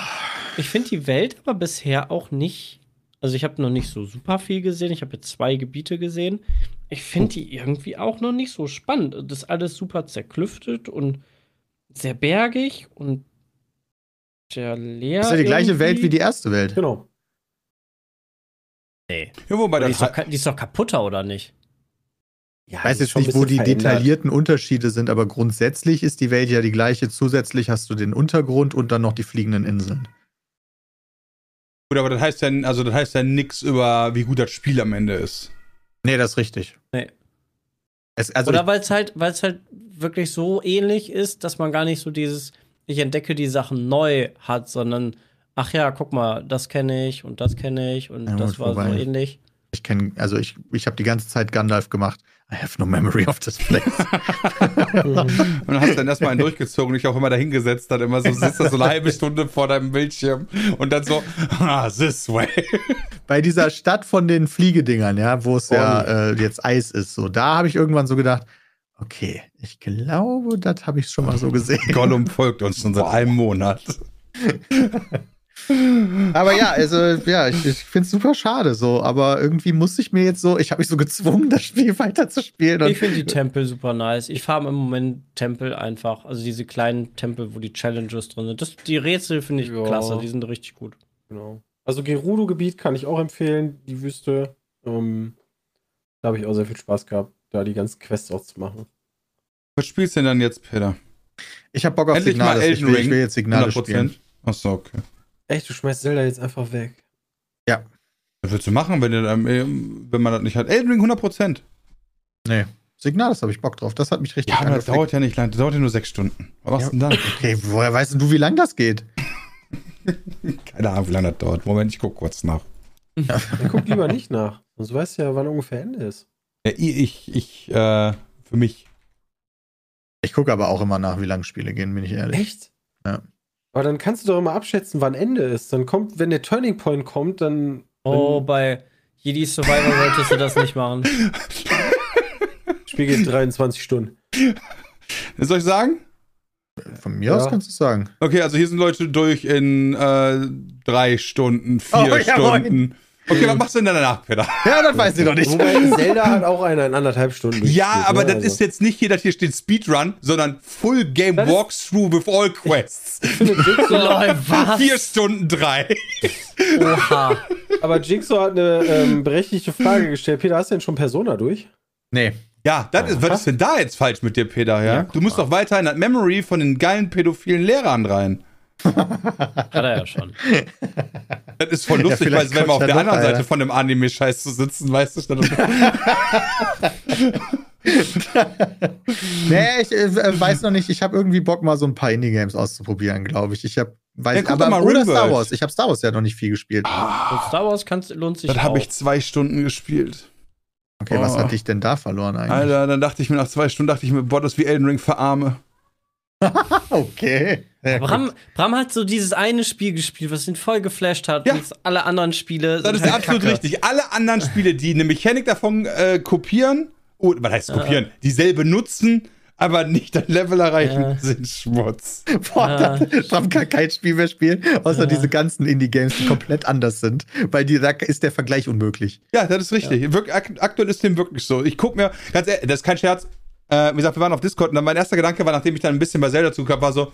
Ich finde die Welt aber bisher auch nicht. Also ich habe noch nicht so super viel gesehen. Ich habe jetzt zwei Gebiete gesehen. Ich finde die irgendwie auch noch nicht so spannend. Das ist alles super zerklüftet und sehr bergig und sehr leer. das ist ja die gleiche irgendwie. Welt wie die erste Welt. Genau. Nee. Ja, wobei Die das ist, doch, die ist doch kaputter, oder nicht? Ja, Ich weiß jetzt nicht, wo die verändert. detaillierten Unterschiede sind, aber grundsätzlich ist die Welt ja die gleiche. Zusätzlich hast du den Untergrund und dann noch die fliegenden Inseln. Gut, aber das heißt ja, also das heißt ja nichts über, wie gut das Spiel am Ende ist. Nee, das ist richtig. Nee. Es, also oder weil es halt, weil es halt wirklich so ähnlich ist, dass man gar nicht so dieses, ich entdecke die Sachen neu hat, sondern ach ja, guck mal, das kenne ich und das kenne ich und Ja, das gut, war so wobei- ähnlich. ich kenne, also ich, ich habe die ganze Zeit Gandalf gemacht. I have no memory of this place. Und dann hast du dann erstmal einen durchgezogen und dich auch immer da hingesetzt, dann immer so sitzt da so eine halbe Stunde vor deinem Bildschirm und dann so, ah, this way. Bei dieser Stadt von den Fliegedingern, ja, wo es ja äh, jetzt Eis ist, so, da habe ich irgendwann so gedacht, okay, ich glaube, das habe ich schon mal so gesehen. Gollum folgt uns schon seit einem Monat. Aber ja, also ja, ich, ich finde es super schade so, aber irgendwie muss ich mir jetzt so, ich habe mich so gezwungen, das Spiel weiterzuspielen. Ich finde die Tempel super nice. Ich farm im Moment Tempel einfach. Also diese kleinen Tempel, wo die Challenges drin sind. Das, die Rätsel finde ich Ja. klasse, die sind richtig gut. Genau. Also Gerudo-Gebiet kann ich auch empfehlen, die Wüste. Ähm, da habe ich auch sehr viel Spaß gehabt, da die ganzen Quests auszumachen. Was spielst du denn dann jetzt, Peter? ich habe Bock auf Endlich mal Signale. Ich Elden will, ich will jetzt Signale spielen. Achso, okay. Echt, du schmeißt Zelda jetzt einfach weg. Was willst du machen, wenn, du, dann, äh, wenn man das nicht hat? Elden Ring 100%. Nee, Signales habe ich Bock drauf. Das hat mich richtig Ja, aber das dauert ja nicht lang. Das dauert ja nur sechs Stunden. Was machst du denn dann? Okay, woher weißt du, wie lang das geht? Keine Ahnung, wie lange das dauert. Moment, ich guck kurz nach. Dann guck lieber nicht nach. Sonst weißt du ja, wann ungefähr Ende ist. Ja, ich, ich, ich äh, für mich. Ich gucke aber auch immer nach, wie lang Spiele gehen, bin ich ehrlich. Echt? Ja. Aber dann kannst du doch immer abschätzen, wann Ende ist. Dann kommt, wenn der Turning Point kommt, dann. Oh, bei Jedi Survivor solltest du das nicht machen. Spiel geht 23 Stunden. Soll ich sagen? Von mir Ja. aus kannst du es sagen. Okay, also hier sind Leute durch in äh, drei Stunden, vier Oh, ja, moin. Okay, was machst du denn danach, Peter? Ja, das weiß ich noch nicht. Wobei Zelda hat auch eine in anderthalb Stunden. Ja, aber ne? das Also, ist jetzt nicht hier, dass hier steht Speedrun, sondern Full Game Walkthrough with all Quests. Jigsaw? Vier Stunden drei. Oha. aber Jigsaw hat eine ähm, berechtigte Frage gestellt. Peter, hast du denn schon Persona durch? Nee. Ja, das ist, was ist denn da jetzt falsch mit dir, Peter? Ja? Ja, du musst doch weiter in das Memory von den geilen pädophilen Lehrern rein. Hat er ja schon. Das ist voll lustig, weil vielleicht wenn wir auf der ja anderen Seite von dem Anime-Scheiß zu sitzen, weißt du, dann Nee, ich äh, weiß noch nicht. Ich habe irgendwie Bock, mal so ein paar Indie-Games auszuprobieren, glaube ich. Ich habe, weiß, Ja, aber mal oder Rimworld. Star Wars. Ich habe Star Wars ja noch nicht viel gespielt. Und Star Wars kannst, lohnt sich das habe ich zwei Stunden gespielt. Okay, was Oh. hat dich denn da verloren eigentlich? Alter, dann dachte ich mir nach zwei Stunden, dachte ich mir, boah, das wie Elden Ring verarme. Okay. Ja, Bram. Bram hat so dieses eine Spiel gespielt, was ihn voll geflasht hat. Ja. Und alle anderen Spiele. Das sind ist halt absolut Kacke. richtig. Alle anderen Spiele, die eine Mechanik davon äh, kopieren, oh, was heißt kopieren, dieselbe nutzen, aber nicht das Level erreichen, Ja. sind Schmutz. Boah, Ja. Bram kann kein Spiel mehr spielen, außer Ja. diese ganzen Indie-Games, die komplett anders sind. Weil die, da ist der Vergleich unmöglich. Ja, das ist richtig. Wirk, ak aktuell ist dem wirklich so. Ich guck mir, ganz ehrlich, das ist kein Scherz. Äh, wie gesagt, wir waren auf Discord und dann mein erster Gedanke war, nachdem ich dann ein bisschen bei Zelda zugehört war so,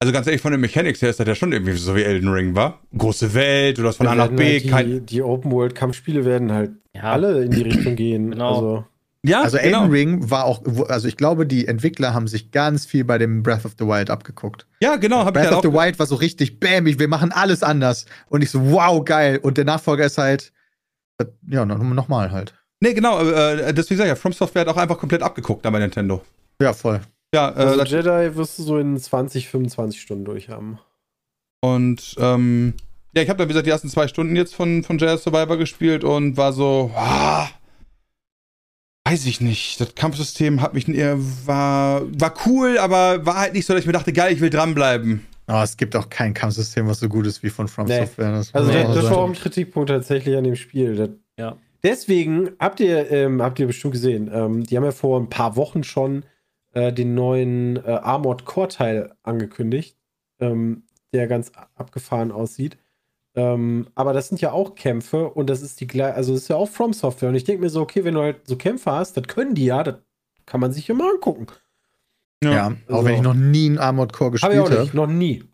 also ganz ehrlich, von den Mechanics her ist das ja schon irgendwie so wie Elden Ring war. Große Welt, du hast von A Wir nach werden B, halt die, kein. die Open-World-Kampfspiele werden halt Ja. alle in die Richtung gehen. Genau. Also, Ja, Also genau. Elden Ring war auch, also ich glaube, die Entwickler haben sich ganz viel bei dem Breath of the Wild abgeguckt. Ja, genau, hab ich Breath dann of auch. the Wild war so richtig bämig, wir machen alles anders. Und ich so, wow, geil. Und der Nachfolger ist halt, ja, noch- nochmal halt. Nee, genau, äh, deswegen sag ich ja, From Software hat auch einfach komplett abgeguckt da bei Nintendo. Ja, voll. Ja, äh, also das- Jedi wirst du so in 20, 25 Stunden durch haben. und ähm, ja, ich habe dann, wie gesagt, die ersten zwei Stunden jetzt von, von Jedi Survivor gespielt und war so, ah, weiß ich nicht. Das Kampfsystem hat mich eher, war, war cool, aber war halt nicht so, dass ich mir dachte, geil, ich will dranbleiben. Aber es gibt auch kein Kampfsystem, was so gut ist wie von From Nee. Software. Das Also das, auch das war auch ein Kritikpunkt tatsächlich an dem Spiel. Das, Ja. Deswegen habt ihr, ähm, habt ihr bestimmt gesehen, ähm, die haben ja vor ein paar Wochen schon äh, den neuen äh, Armored Core Teil angekündigt, ähm, der ganz abgefahren aussieht. Ähm, aber das sind ja auch Kämpfe und das ist die gleiche, also das ist ja auch From Software. Und ich denke mir so, okay, wenn du halt so Kämpfe hast, das können die ja, das kann man sich ja mal angucken. Ja, auch Also- wenn ich noch nie einen Armored Core Habe ich gespielt auch habe. nicht, noch nie.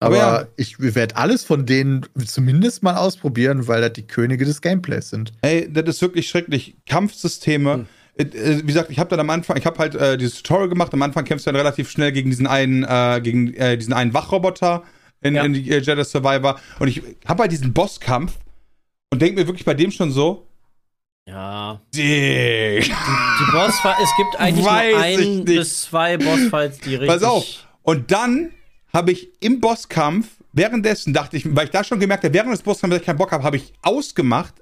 Aber, Aber ja. ich werde alles von denen zumindest mal ausprobieren, weil das die Könige des Gameplays sind. Ey, das ist wirklich schrecklich. Kampfsysteme. Hm. Äh, äh, Wie gesagt, ich habe dann am Anfang, ich habe halt äh, dieses Tutorial gemacht. Am Anfang kämpfst du dann relativ schnell gegen diesen einen, äh, gegen äh, diesen einen Wachroboter in, Ja. in die, äh, Jedi Survivor. Und ich habe halt diesen Bosskampf und denke mir wirklich bei dem schon so, Ja. Digga. Die Bossfights, es gibt eigentlich Weiß nur ein bis zwei Bossfights, die richtig. Pass auf. Und dann habe ich im Bosskampf, währenddessen dachte ich, weil ich da schon gemerkt habe, während des Bosskampfs, dass ich keinen Bock habe, habe ich ausgemacht,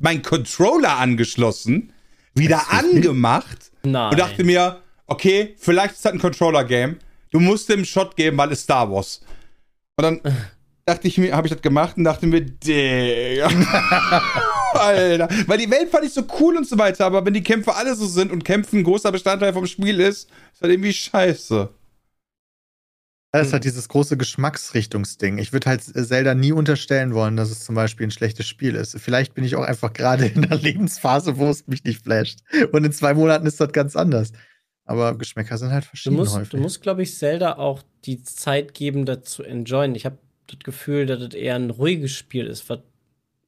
meinen Controller angeschlossen, wieder angemacht Nein. und dachte mir, okay, vielleicht ist das ein Controller-Game. Du musst dem Shot geben, weil es Star Wars. Und dann dachte ich mir, habe ich das gemacht und dachte mir, Digga. Alter. Weil die Welt fand ich so cool und so weiter, aber wenn die Kämpfe alle so sind und Kämpfen ein großer Bestandteil vom Spiel ist, ist das irgendwie scheiße. Das ist halt dieses große Geschmacksrichtungsding. Ich würde halt Zelda nie unterstellen wollen, dass es zum Beispiel ein schlechtes Spiel ist. Vielleicht bin ich auch einfach gerade in einer Lebensphase, wo es mich nicht flasht. Und in zwei Monaten ist das ganz anders. Aber Geschmäcker sind halt Du verschieden musst, häufig. du musst glaube ich, Zelda auch die Zeit geben, das zu enjoyen. Ich habe das Gefühl, dass das eher ein ruhiges Spiel ist, was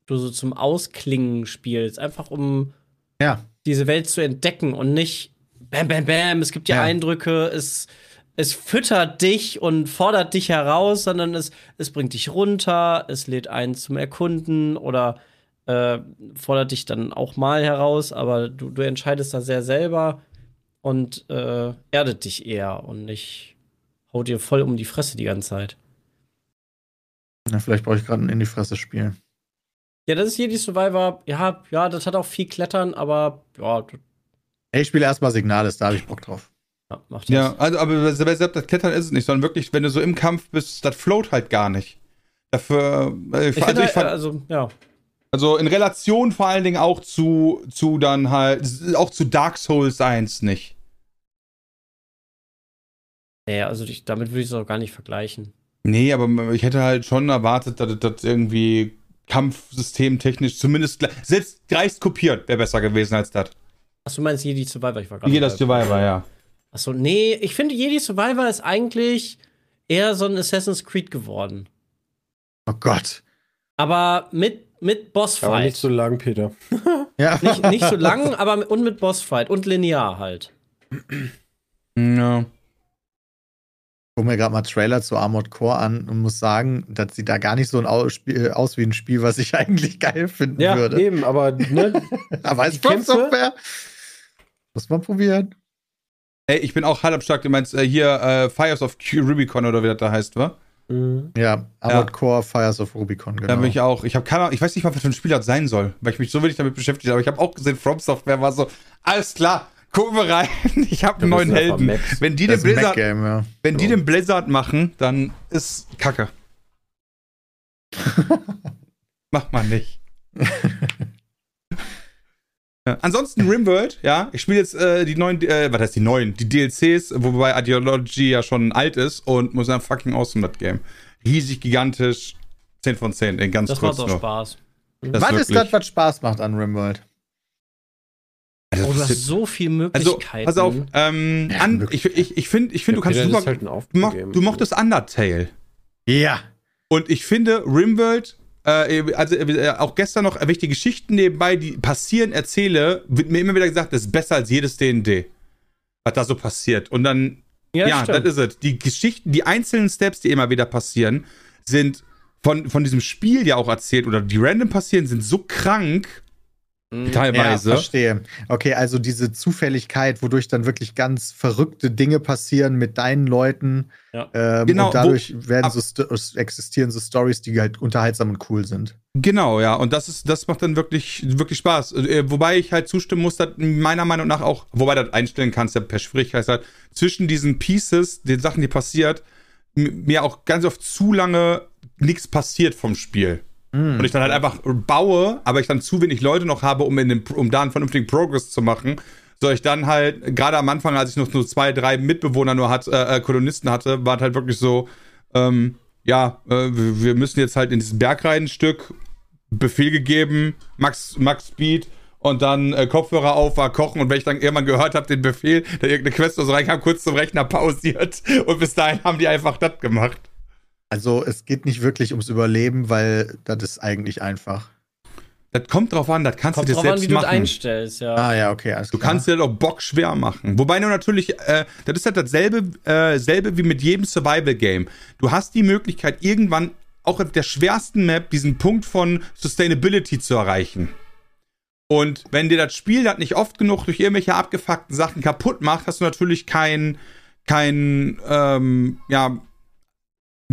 du so zum Ausklingen spielst. Einfach um ja, diese Welt zu entdecken und nicht bam, bam, bam, es gibt dir Ja. Eindrücke, es, es füttert dich und fordert dich heraus, sondern es, es bringt dich runter, es lädt ein zum Erkunden oder äh, fordert dich dann auch mal heraus, aber du, du entscheidest da sehr selber und äh, erdet dich eher und nicht haut dir voll um die Fresse die ganze Zeit. ja vielleicht brauche ich gerade ein in die Fresse spielen. Ja, das ist Jedi Survivor. Ja, ja, das hat auch viel Klettern, aber ja, ich spiele erstmal Signales, da habe ich Bock drauf. Ja macht das. Ja, also, aber selbst das Klettern ist es nicht, sondern wirklich, wenn du so im Kampf bist, das float halt gar nicht. Dafür, äh, Ich also, fand, also, ja. also in Relation vor allen Dingen auch zu, zu dann halt, auch zu Dark Souls 1 nicht. Nee, also ich, damit würde ich es auch gar nicht vergleichen. Nee, aber ich hätte halt schon erwartet, dass das irgendwie Kampfsystem technisch zumindest selbst dreist kopiert wäre besser gewesen als das. Achso, du meinst Jedi Survivor? Ich war gerade Jeder bei- Survivor, ja. Achso, nee, ich finde Jedi Survivor ist eigentlich eher so ein Assassin's Creed geworden. Oh Gott. Aber mit, mit Aber Bossfight. nicht so lang, Peter. Ja. nicht, nicht so lang, aber mit, und mit Bossfight und linear halt. Ja. Ich gucke mir gerade mal Trailer zu Armored Core an und muss sagen, das sieht da gar nicht so ein aus, Spiel, aus wie ein Spiel, was ich eigentlich geil finden Ja, würde. eben, aber ne, Aber From Kämpfe- Software. Muss man probieren. Ey, ich bin auch halb stark. Du meinst äh, hier äh, Fires of Q Rubicon oder wie das da heißt, wa? mh, Ja, Armored Core Fires of Rubicon, genau. Da bin ich auch. Ich habe keine Ahnung, ich weiß nicht mal, was für ein Spiel das sein soll, weil ich mich so wenig damit beschäftigt habe. Aber ich habe auch gesehen, From Software war so, alles klar, gucken wir rein. Ich habe einen neuen Helden. Wenn die, das den Blizzard, ja. wenn die den Blizzard machen, dann ist Kacke. Mach mal nicht. Ja, ansonsten Rimworld, ja, ich spiele jetzt äh, die neuen, äh, was heißt die neuen, die DLCs, wobei Ideology ja schon alt ist und muss sagen, fucking awesome, das Game. Riesig, gigantisch, 10 von 10, in ganz Das kurz macht auch nur. Spaß. Das was ist das, was Spaß macht an Rimworld? Also, Oh, du das hast so viele also Möglichkeiten. pass auf, ähm, Ja, an, ich, ich, ich finde, ich find, du kannst das super, halt du mochtest Undertale. Ja. Und ich finde, Rimworld, äh, also äh, auch gestern noch irgendwelche Geschichten nebenbei, die passieren, erzähle, wird mir immer wieder gesagt, das ist besser als jedes D&D. Was da so passiert. Und dann, ja, stimmt. das ist es. Die Geschichten, die einzelnen Steps, die immer wieder passieren, sind von, von diesem Spiel ja auch erzählt oder die random passieren, sind so krank, Mhm. Ja, teilweise. verstehe. Okay, also diese Zufälligkeit, wodurch dann wirklich ganz verrückte Dinge passieren mit deinen Leuten. Ja. Ähm, Genau, Und dadurch wo- werden so Sto- existieren so Stories, die halt unterhaltsam und cool sind. Genau, ja. Und das ist, das macht dann wirklich, wirklich Spaß. Äh, wobei ich halt zustimmen muss, dass meiner Meinung nach auch, wobei du das einstellen kannst, ja per Schwierigkeitsgrad, zwischen diesen Pieces, den Sachen, die passiert, mir auch ganz oft zu lange nichts passiert vom Spiel. Und ich dann halt einfach baue, aber ich dann zu wenig Leute noch habe, um, in den, um da einen vernünftigen Progress zu machen, soll ich dann halt, gerade am Anfang, als ich noch nur zwei, drei Mitbewohner nur hatte, äh, äh, Kolonisten hatte, war halt wirklich so, ähm, ja, äh, wir müssen jetzt halt in diesen Berg rein ein Stück, Befehl gegeben, Max, Max Speed und dann äh, Kopfhörer auf, war kochen und wenn ich dann irgendwann gehört habe, den Befehl, da irgendeine Quest oder so reinkam, kurz zum Rechner pausiert und bis dahin haben die einfach das gemacht. Also es geht nicht wirklich ums Überleben, weil das ist eigentlich einfach. Das kommt drauf an, das kannst Kommt du dir drauf an, selbst wie du das machen. einstellst, ja. Ah ja, okay, alles Du klar. kannst dir das auch Bock schwer machen. Wobei du natürlich, äh, das ist halt dasselbe äh, selbe wie mit jedem Survival-Game. Du hast die Möglichkeit, irgendwann auch auf der schwersten Map diesen Punkt von Sustainability zu erreichen. Und wenn dir das Spiel das nicht oft genug durch irgendwelche abgefuckten Sachen kaputt macht, hast du natürlich kein, kein, ähm, ja,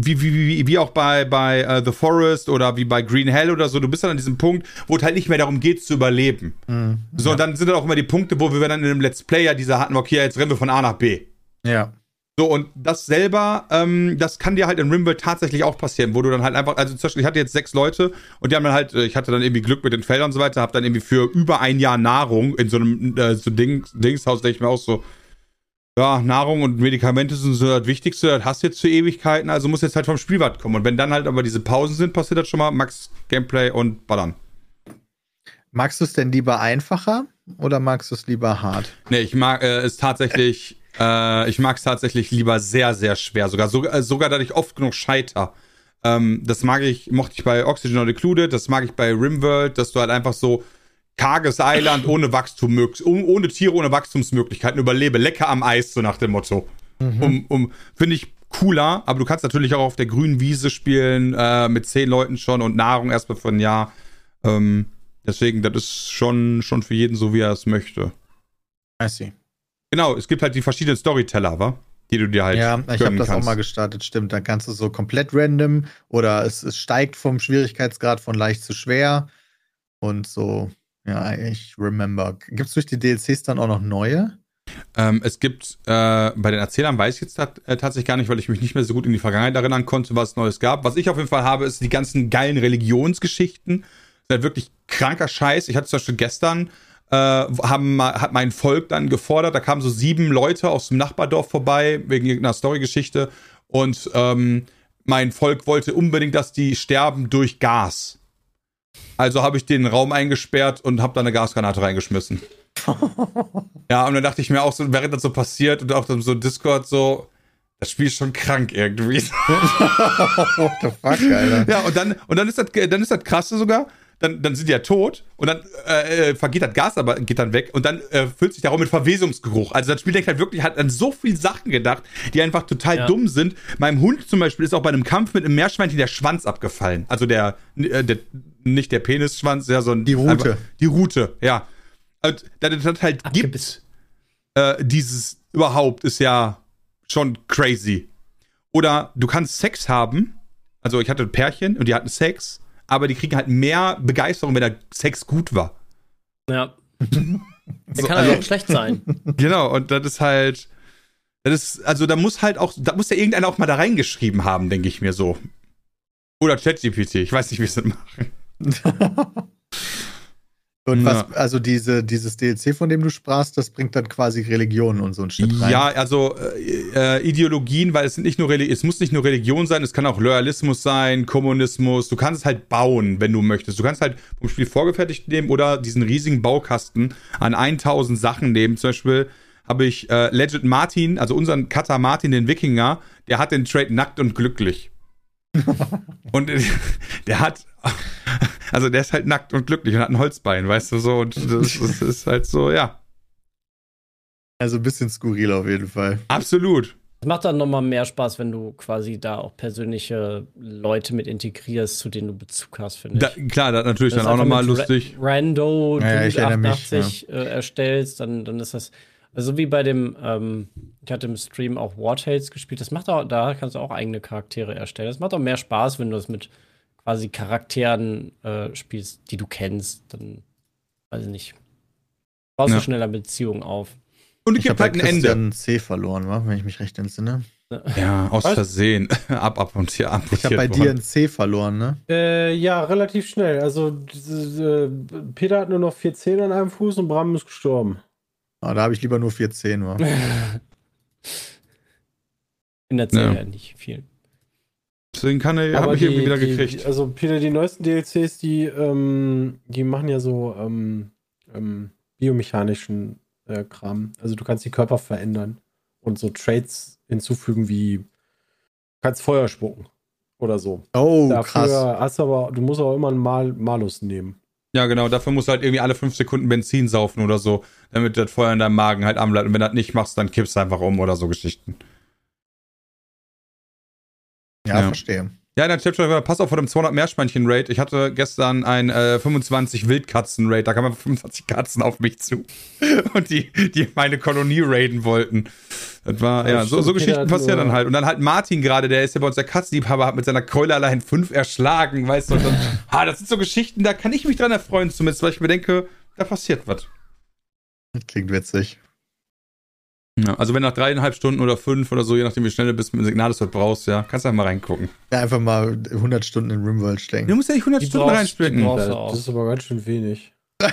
wie, wie, wie, wie auch bei, bei äh, The Forest oder wie bei Green Hell oder so, du bist dann an diesem Punkt, wo es halt nicht mehr darum geht zu überleben. Mhm. So, und dann sind dann auch immer die Punkte, wo wir dann in einem Let's Player dieser hatten, okay, jetzt rennen wir von A nach B. Ja. So, und das selber, ähm, das kann dir halt in Rimworld tatsächlich auch passieren, wo du dann halt einfach, also zum Beispiel, ich hatte jetzt sechs Leute und die haben dann halt, äh, ich hatte dann irgendwie Glück mit den Feldern und so weiter, hab dann irgendwie für über ein Jahr Nahrung in so einem äh, so Ding, Dingshaus, denke ich mir auch so, ja, Nahrung und Medikamente sind so das Wichtigste, das hast du jetzt für Ewigkeiten, also muss jetzt halt vom Spielwart kommen. Und wenn dann halt aber diese Pausen sind, passiert das schon mal Max Gameplay und Ballern. Magst du es denn lieber einfacher oder magst du es lieber hart? Nee, ich mag äh, es tatsächlich, äh, ich mag es tatsächlich lieber sehr, sehr schwer. Sogar, sogar, äh, sogar dass ich oft genug scheiter. Ähm, das mag ich, mochte ich bei Oxygen Not Included, das mag ich bei Rimworld, dass du halt einfach so karges Eiland ohne Wachstum, um, ohne Tiere, ohne Wachstumsmöglichkeiten überlebe. Lecker am Eis, so nach dem Motto. Um, um, Finde ich cooler, aber du kannst natürlich auch auf der grünen Wiese spielen, äh, mit zehn Leuten schon und Nahrung erstmal für ein Jahr. Ähm, deswegen, das ist schon, schon für jeden so, wie er es möchte. I see. Genau, es gibt halt die verschiedenen Storyteller, wa? Die du dir halt Ja, ich habe das auch kannst. mal gestartet, stimmt. Dann kannst du so komplett random oder es, es steigt vom Schwierigkeitsgrad von leicht zu schwer und so. Ja, ich remember. Gibt es durch die DLCs dann auch noch neue? Ähm, es gibt, äh, bei den Erzählern weiß ich jetzt tat, äh, tatsächlich gar nicht, weil ich mich nicht mehr so gut in die Vergangenheit erinnern konnte, was es Neues gab. Was ich auf jeden Fall habe, ist die ganzen geilen Religionsgeschichten. Das ist halt wirklich kranker Scheiß. Ich hatte zum Beispiel gestern, äh, haben, hat mein Volk dann gefordert, da kamen so sieben Leute aus dem Nachbardorf vorbei, wegen irgendeiner Storygeschichte. Und ähm, mein Volk wollte unbedingt, dass die sterben durch Gas. Also habe ich den Raum eingesperrt und habe da eine Gasgranate reingeschmissen. ja, und dann dachte ich mir auch so, während das so passiert und auch dann so Discord so, das Spiel ist schon krank irgendwie. What the fuck, Alter? Ja, und dann, und dann ist das, dann ist das krasse sogar. Dann, dann sind die ja tot und dann äh, äh, vergeht das Gas aber geht dann weg und dann äh, füllt sich der Raum mit Verwesungsgeruch. Also das Spiel denkt halt wirklich, hat an so viel Sachen gedacht, die einfach total Ja. dumm sind. Meinem Hund zum Beispiel ist auch bei einem Kampf mit einem Meerschweinchen der Schwanz abgefallen. Also der, äh, der nicht der Penisschwanz, ja, sondern Die Rute. Einfach, die Rute, ja. Und dass es das halt gibt, äh, dieses überhaupt ist ja schon crazy. Oder du kannst Sex haben. Also ich hatte ein Pärchen und die hatten Sex, aber die kriegen halt mehr Begeisterung, wenn der Sex gut war. Ja. Der So, kann also- also auch schlecht sein. Genau, und das ist halt. Das ist, also da muss halt auch, da muss ja irgendeiner auch mal da reingeschrieben haben, denke ich mir so. Oder ChatGPT, ich weiß nicht, wie sie das machen. Und was, Ja. also diese, dieses DLC, von dem du sprachst, das bringt dann quasi Religion und so ein Shit rein. Ja, also äh, äh, Ideologien, weil es sind nicht nur Reli es muss nicht nur Religion sein, es kann auch Loyalismus sein, Kommunismus. Du kannst es halt bauen, wenn du möchtest. Du kannst halt vom Spiel vorgefertigt nehmen oder diesen riesigen Baukasten an 1000 Sachen nehmen. Zum Beispiel habe ich äh, Legend Martin, also unseren Cutter Martin, den Wikinger, der hat den Trade nackt und glücklich. und der hat, also der ist halt nackt und glücklich und hat ein Holzbein, weißt du so. Und das, das ist halt so, ja, Also ein bisschen skurril auf jeden Fall. absolut. Es macht dann nochmal mehr Spaß, wenn du quasi da auch persönliche Leute mit integrierst, zu denen du Bezug hast, finde ich. Da, klar, das natürlich Wenn dann du auch nochmal lustig. Ra Rando Ja, ja, ich Dude erinnere mich, 88 äh, erstellst, dann, dann ist das. Also wie bei dem, ähm, ich hatte im Stream auch War Tales gespielt. Das macht auch, da kannst du auch eigene Charaktere erstellen. Das macht auch mehr Spaß, wenn du das mit quasi Charakteren äh, spielst, die du kennst. Dann, weiß ich nicht. Baust Ja. du schneller Beziehungen auf. Und Ich habe halt bei ein Ende. C. verloren, wa? wenn ich mich recht entsinne. Ja, aus Was? Versehen. ab, ab und hier ab. Ich habe bei dir ein C verloren, ne? Äh, ja, relativ schnell. Also, äh, Peter hat nur noch vier Zähne an einem Fuß und Bram ist gestorben. Ah, da habe ich lieber nur 410, wa? In der Zeit Ja. ja. nicht viel. Deswegen kann er, habe ich die- irgendwie wieder die, gekriegt. Also, Peter, die neuesten DLCs, die, ähm, die machen ja so ähm, ähm, biomechanischen äh, Kram. Also, du kannst die Körper verändern und so Traits hinzufügen wie du kannst Feuer spucken oder so. Oh, Dafür krass. hast du aber, du musst auch immer einen Mal, Malus nehmen. Ja, genau. Dafür musst du halt irgendwie alle fünf Sekunden Benzin saufen oder so, damit das Feuer in deinem Magen halt anbleibt. Und wenn du das nicht machst, dann kippst du einfach um oder so Geschichten. Ja, Ja. verstehe. Ja, dann Chip pass auf vor dem 200 Meerschweinchen-Raid. Ich hatte gestern ein äh, 25 Wildkatzen-Raid. Da kamen 25 Katzen auf mich zu. Und die, die meine Kolonie raiden wollten. Das war, Ja, ja, so, so Geschichten passieren dann halt. Und dann halt Martin gerade, der ist ja bei uns der Katzenliebhaber, hat mit seiner Keule allein fünf erschlagen, weißt du. Und dann, ah, das sind so Geschichten, da kann ich mich dran erfreuen, zumindest, weil ich mir denke, da passiert was. Das klingt witzig. Ja, also wenn nach dreieinhalb Stunden oder fünf oder so, je nachdem wie schnell du bist mit dem Signal, das du brauchst, ja, kannst du einfach mal reingucken. Ja, einfach mal 100 Stunden in Rimworld Du stecken. musst ja nicht 100 Die Stunden reinstecken. Das, du ist aber ganz schön wenig.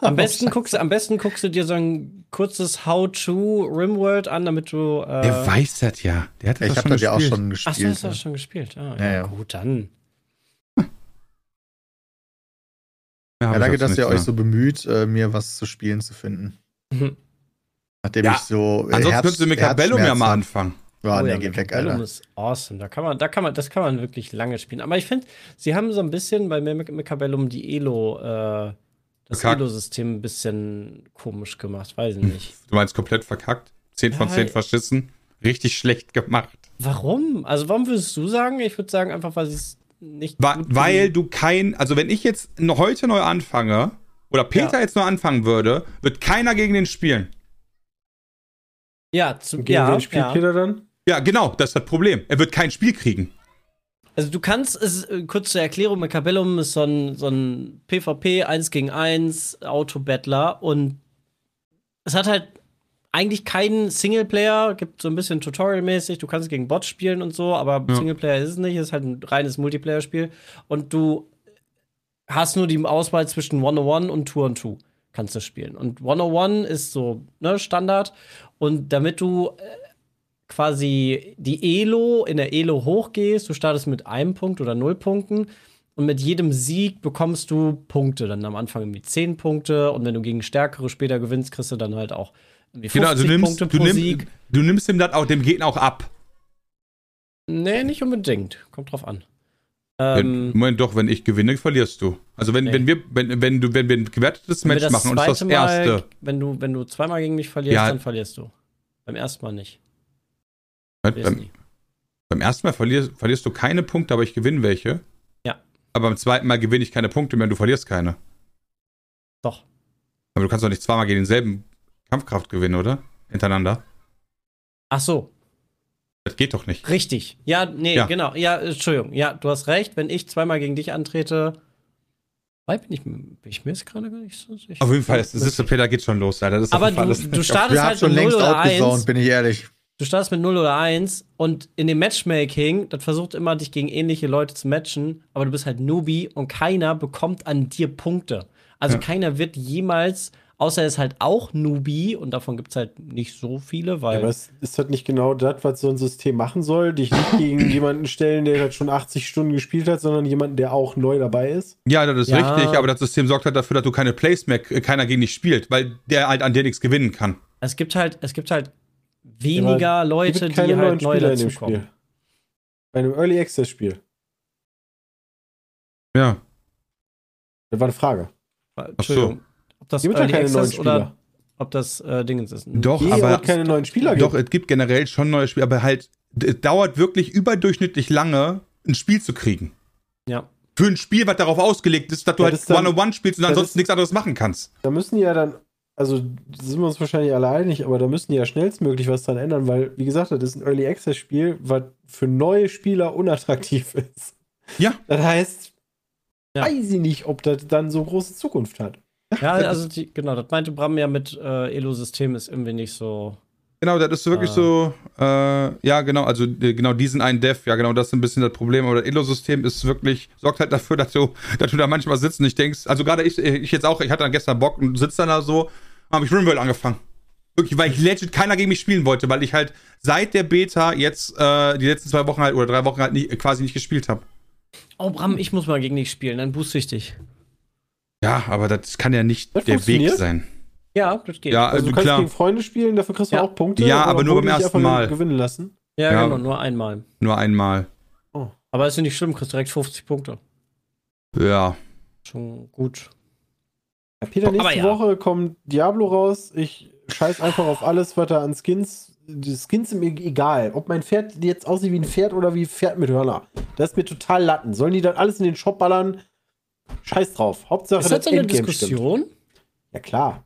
Am besten, guckst, du- am besten guckst du dir so ein kurzes How-to Rimworld an, damit du. Äh, Der weiß das ja. Der hat das Ich habe das ja auch gespielt. schon Ach, gespielt. so, hast du ja. das schon gespielt. Ah, Ja, ja, ja. gut, dann. Ja, Ja, hab danke, dass ihr euch so bemüht, äh, mir was zu spielen zu finden. Mhm. Nachdem Ja, ich so. äh, Ansonsten Herz- könntest du mit Cabellum ja mal anfangen. Ja, Oh nee, ja, geh weg, Alter. ist awesome. Da kann man, da kann man, das kann man wirklich lange spielen. Aber ich finde, sie haben so ein bisschen bei Macabellum die Elo, äh, das. Elo-System ein bisschen komisch gemacht. Weiß ich nicht. Du meinst komplett verkackt? 10 von Ja, 10 ich- verschissen? Richtig schlecht gemacht. Warum? Also, warum würdest du sagen? Ich würde sagen, einfach, weil sie es nicht. Wa gut weil du kein, also wenn ich jetzt heute neu anfange, oder Peter Ja. jetzt neu anfangen würde, wird keiner gegen den spielen. Ja, zu, Gegen ja, wen spielt ja. Peter dann? Ja, genau, das ist das Problem. Er wird kein Spiel kriegen. Also du kannst, es, äh, kurz zur Erklärung, Macabellum ist so ein, so ein PvP 1 gegen 1 Autobattler und es hat halt eigentlich keinen Singleplayer, gibt so ein bisschen Tutorial-mäßig, du kannst gegen Bots spielen und so, aber Ja. Singleplayer ist es nicht, es ist halt ein reines Multiplayer-Spiel und du hast nur die Auswahl zwischen 101 und 2 on 2 kannst du spielen. Und 101 ist so, ne, Standard und damit du äh, quasi die Elo, in der Elo hochgehst, du startest mit einem Punkt oder null Punkten, und mit jedem Sieg bekommst du Punkte. Dann am Anfang irgendwie 10 Punkte und wenn du gegen Stärkere später gewinnst, kriegst du dann halt auch irgendwie 50 Genau, also du nimmst, Punkte du, pro nimm, Sieg. du nimmst dem, das auch, dem Gegner auch ab. Nee, nicht unbedingt. Kommt drauf an. Wenn, Ähm, Moment, doch, wenn ich gewinne, verlierst du. Also wenn, Nee. wenn wir, wenn, wenn du, wenn wir ein gewertetes Match machen und das ist das zweite Mal, erste. Wenn du, wenn du zweimal gegen mich verlierst, Ja. dann verlierst du. Beim ersten Mal nicht. Beim, beim ersten Mal verlierst, verlierst du keine Punkte, aber ich gewinne welche. Ja. Aber beim zweiten Mal gewinne ich keine Punkte mehr und du verlierst keine. Doch. Aber du kannst doch nicht zweimal gegen denselben Kampfkraft gewinnen, oder? Hintereinander. Ach so, Das geht doch nicht. richtig. Ja, nee, Ja. genau. Ja, Entschuldigung. Ja, du hast recht. Wenn ich zweimal gegen dich antrete, weil bin ich, bin ich mir jetzt gerade gar nicht so sicher. Auf jeden Fall, das ist, Peter geht schon los, Alter. Das ist auf Aber du, du startest halt schon mit 0 längst oder outgesaunt, 1. bin ich ehrlich. Du startest mit 0 oder 1 und in dem Matchmaking, das versucht immer, dich gegen ähnliche Leute zu matchen, aber du bist halt Newbie und keiner bekommt an dir Punkte. Also Ja. keiner wird jemals, außer er ist halt auch Newbie und davon gibt es halt nicht so viele, weil. Aber es ist halt nicht genau das, was so ein System machen soll. Dich nicht gegen jemanden stellen, der halt schon 80 Stunden gespielt hat, sondern jemanden, der auch neu dabei ist. Ja, das ist Ja. richtig, aber das System sorgt halt dafür, dass du keine Plays mehr, äh, keiner gegen dich spielt, weil der halt an dir nichts gewinnen kann. es gibt halt, es gibt halt weniger Aber Leute, gibt die halt neuen neu Spieler in dem dazukommen. Spiel. Bei einem Early Access Spiel. Ja. Das war eine Frage. Entschuldigung. Ob das Es gibt ja Early keine neuen Access oder Spieler. ob das äh, Dingens ist. Doch, Je aber keine neuen Spieler doch, gibt. es gibt generell schon neue Spiele, aber halt, es dauert wirklich überdurchschnittlich lange, ein Spiel zu kriegen. Ja. Für ein Spiel, was darauf ausgelegt ist, dass du Ja, halt ist dann- One-on-One spielst und ansonsten ist- nichts anderes machen kannst. Da müssen die ja dann, also da sind wir uns wahrscheinlich alle einig, aber da müssen die ja schnellstmöglich was dran ändern, weil, wie gesagt, das ist ein Early Access Spiel, was für neue Spieler unattraktiv ist. Ja. Das heißt, Ja. weiß ich nicht, ob das dann so große Zukunft hat. Ja, also die, genau, das meinte Bram ja mit äh, Elo-System ist irgendwie nicht so. Genau, das ist wirklich Ah. so, äh, ja, genau, also äh, genau diesen einen Dev, ja, genau, das ist ein bisschen das Problem. Aber das Elo-System ist wirklich, sorgt halt dafür, dass du, dass du da manchmal sitzt und ich denkst, also gerade ich, ich jetzt auch, ich hatte dann gestern Bock und sitze dann da so, habe ich Rimworld angefangen. Wirklich, weil ich legit keiner gegen mich spielen wollte, weil ich halt seit der Beta jetzt äh, die letzten zwei Wochen halt oder drei Wochen halt nicht, quasi nicht gespielt habe. Oh, Bram, ich muss mal gegen dich spielen, dann booste ich dich. Ja, aber das kann ja nicht Das der Weg sein. Ja, das geht. Ja, Also, also du kannst klar. gegen Freunde spielen, dafür kriegst du Ja. auch Punkte. Ja, aber nur beim ersten Mal. gewinnen lassen. ja, ja. genau, nur einmal. Nur einmal. Aber ist ja nicht schlimm, kriegst direkt 50 Punkte. Ja. Schon gut. Ja, Peter, nächste ja. Woche kommt Diablo raus. Ich scheiß einfach auf alles, was da an Skins. Die Skins sind mir egal. Ob mein Pferd jetzt aussieht wie ein Pferd oder wie ein Pferd mit Hörner. Das ist mir total Latten. Sollen die dann alles in den Shop ballern? Scheiß drauf. Hauptsache Ist das so eine Diskussion? Ja, klar.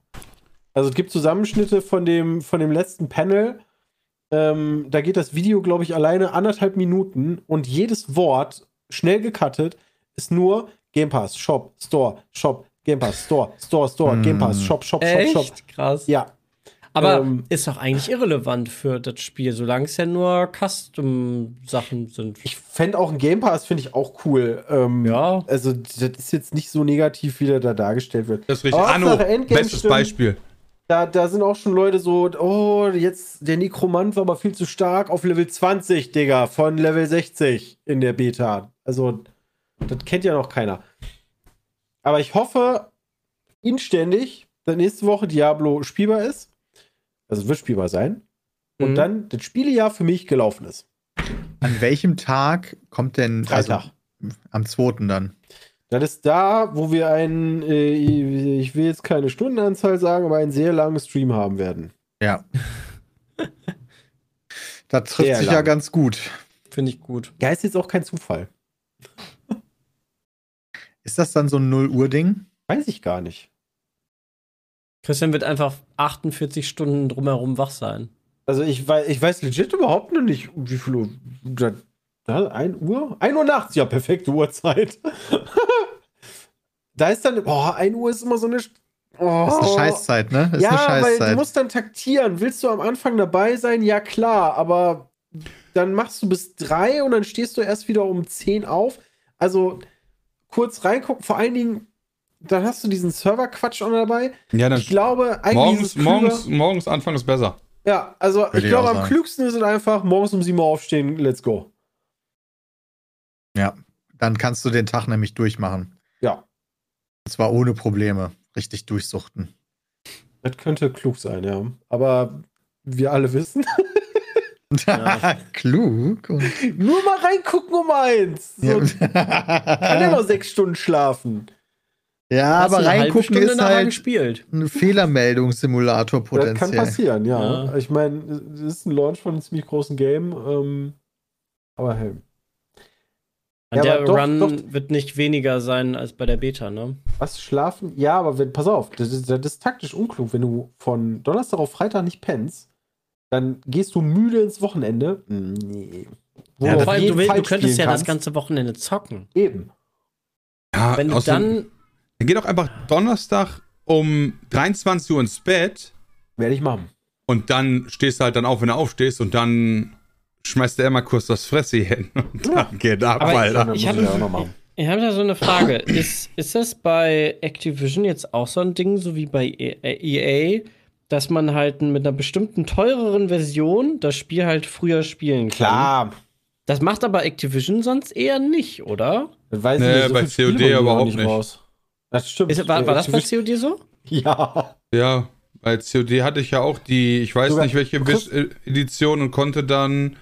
Also es gibt Zusammenschnitte von dem, von dem letzten Panel. Ähm, da geht das Video, glaube ich, alleine anderthalb Minuten und jedes Wort, schnell gecuttet, ist nur Game Pass, Shop, Store, Shop, Game Pass, Store, Store, Store, Hm. Game Pass, Shop, Shop, Shop, Shop. Echt? Krass. Ja, Aber ähm, ist doch eigentlich irrelevant für das Spiel, solange es ja nur Custom-Sachen sind. ich fände auch ein Game Pass, finde ich auch cool. Ähm, Ja. Also das ist jetzt nicht so negativ, wie der da dargestellt wird. Das ist richtig. Aber Anno, bestes stimmt. Beispiel. Da, da sind auch schon Leute so, oh, jetzt der Nekromant war aber viel zu stark auf Level 20, Digga, von Level 60 in der Beta. Also, das kennt ja noch keiner. Aber ich hoffe inständig, dass nächste Woche Diablo spielbar ist. Also, es wird spielbar sein. Und Mhm. dann das Spielejahr für mich gelaufen ist. An welchem Tag kommt denn Freitag. Also, am 2. dann? Das ist da, wo wir einen, äh, ich will jetzt keine Stundenanzahl sagen, aber einen sehr langen Stream haben werden. Ja. das trifft Sehr sich ja lang. ganz gut. Finde ich gut. Ja, ist jetzt auch kein Zufall. Ist das dann so ein 0-Uhr-Ding? Weiß ich gar nicht. Christian wird einfach 48 Stunden drumherum wach sein. Also ich weiß, ich weiß legit überhaupt noch nicht, wie viel Uhr. Da, da, 1 Uhr? 1 Uhr nachts, ja, perfekte Uhrzeit. da ist dann, boah, 1 Uhr ist immer so eine. Oh, Das ist eine Scheißzeit, ne? Das ja, ist eine weil du Scheißzeit. musst dann taktieren. Willst du am Anfang dabei sein? Ja, klar, aber dann machst du bis 3 und dann stehst du erst wieder um 10 auf. Also kurz reingucken, vor allen Dingen, dann hast du diesen Server-Quatsch auch noch dabei. Ja, dann Ich glaube, eigentlich ist morgens, es klüger- morgens, morgens Anfang ist besser. ja, also Würde ich ich glaube, am sagen. klügsten ist es einfach, morgens um 7 Uhr aufstehen, let's go. Dann kannst du den Tag nämlich durchmachen. Ja. Und zwar ohne Probleme. Richtig durchsuchten. Das könnte klug sein, ja. Aber wir alle wissen, Ja. Klug. Nur mal reingucken um eins. So, ja, Kann ja noch sechs Stunden schlafen. Ja Hast aber reingucken ist halt gespielt. ein Fehlermeldungssimulator Das kann potenziell. passieren, ja. Ja. Ich meine, es ist ein Launch von einem ziemlich großen Game. Ähm, aber hey. Und Ja, der doch, Run doch. wird nicht weniger sein als bei der Beta, ne? Was schlafen? Ja, aber wenn, pass auf, das ist, das ist taktisch unklug. Wenn du von Donnerstag auf Freitag nicht pennst, dann gehst du müde ins Wochenende. Mm, Nee. Wo Ja, du das- du, will, Fall du könntest ja das kannst. ganze Wochenende zocken. Eben. Ja, Wenn du dann. Dann geh doch einfach Donnerstag um 23 Uhr ins Bett Werde ich machen. und dann stehst du halt dann auf, wenn du aufstehst und dann schmeißt er immer kurz das Fressi hin und dann geht ab, Aber Alter. Dann Ich muss hab- ja auch noch machen. Ich habe da so eine Frage. ist, ist das bei Activision jetzt auch so ein Ding, so wie bei E- EA, dass man halt mit einer bestimmten teureren Version das Spiel halt früher spielen kann? Klar. Das macht aber Activision sonst eher nicht, oder? Das weiß Nee, ich nicht. bei viel Spiele COD noch auch nicht. Das stimmt. Ist, war, war das bei COD so? Ja. Ja, bei COD hatte ich ja auch die, ich weiß Sogar- nicht welche kriegst- Vis- Edition und konnte dann,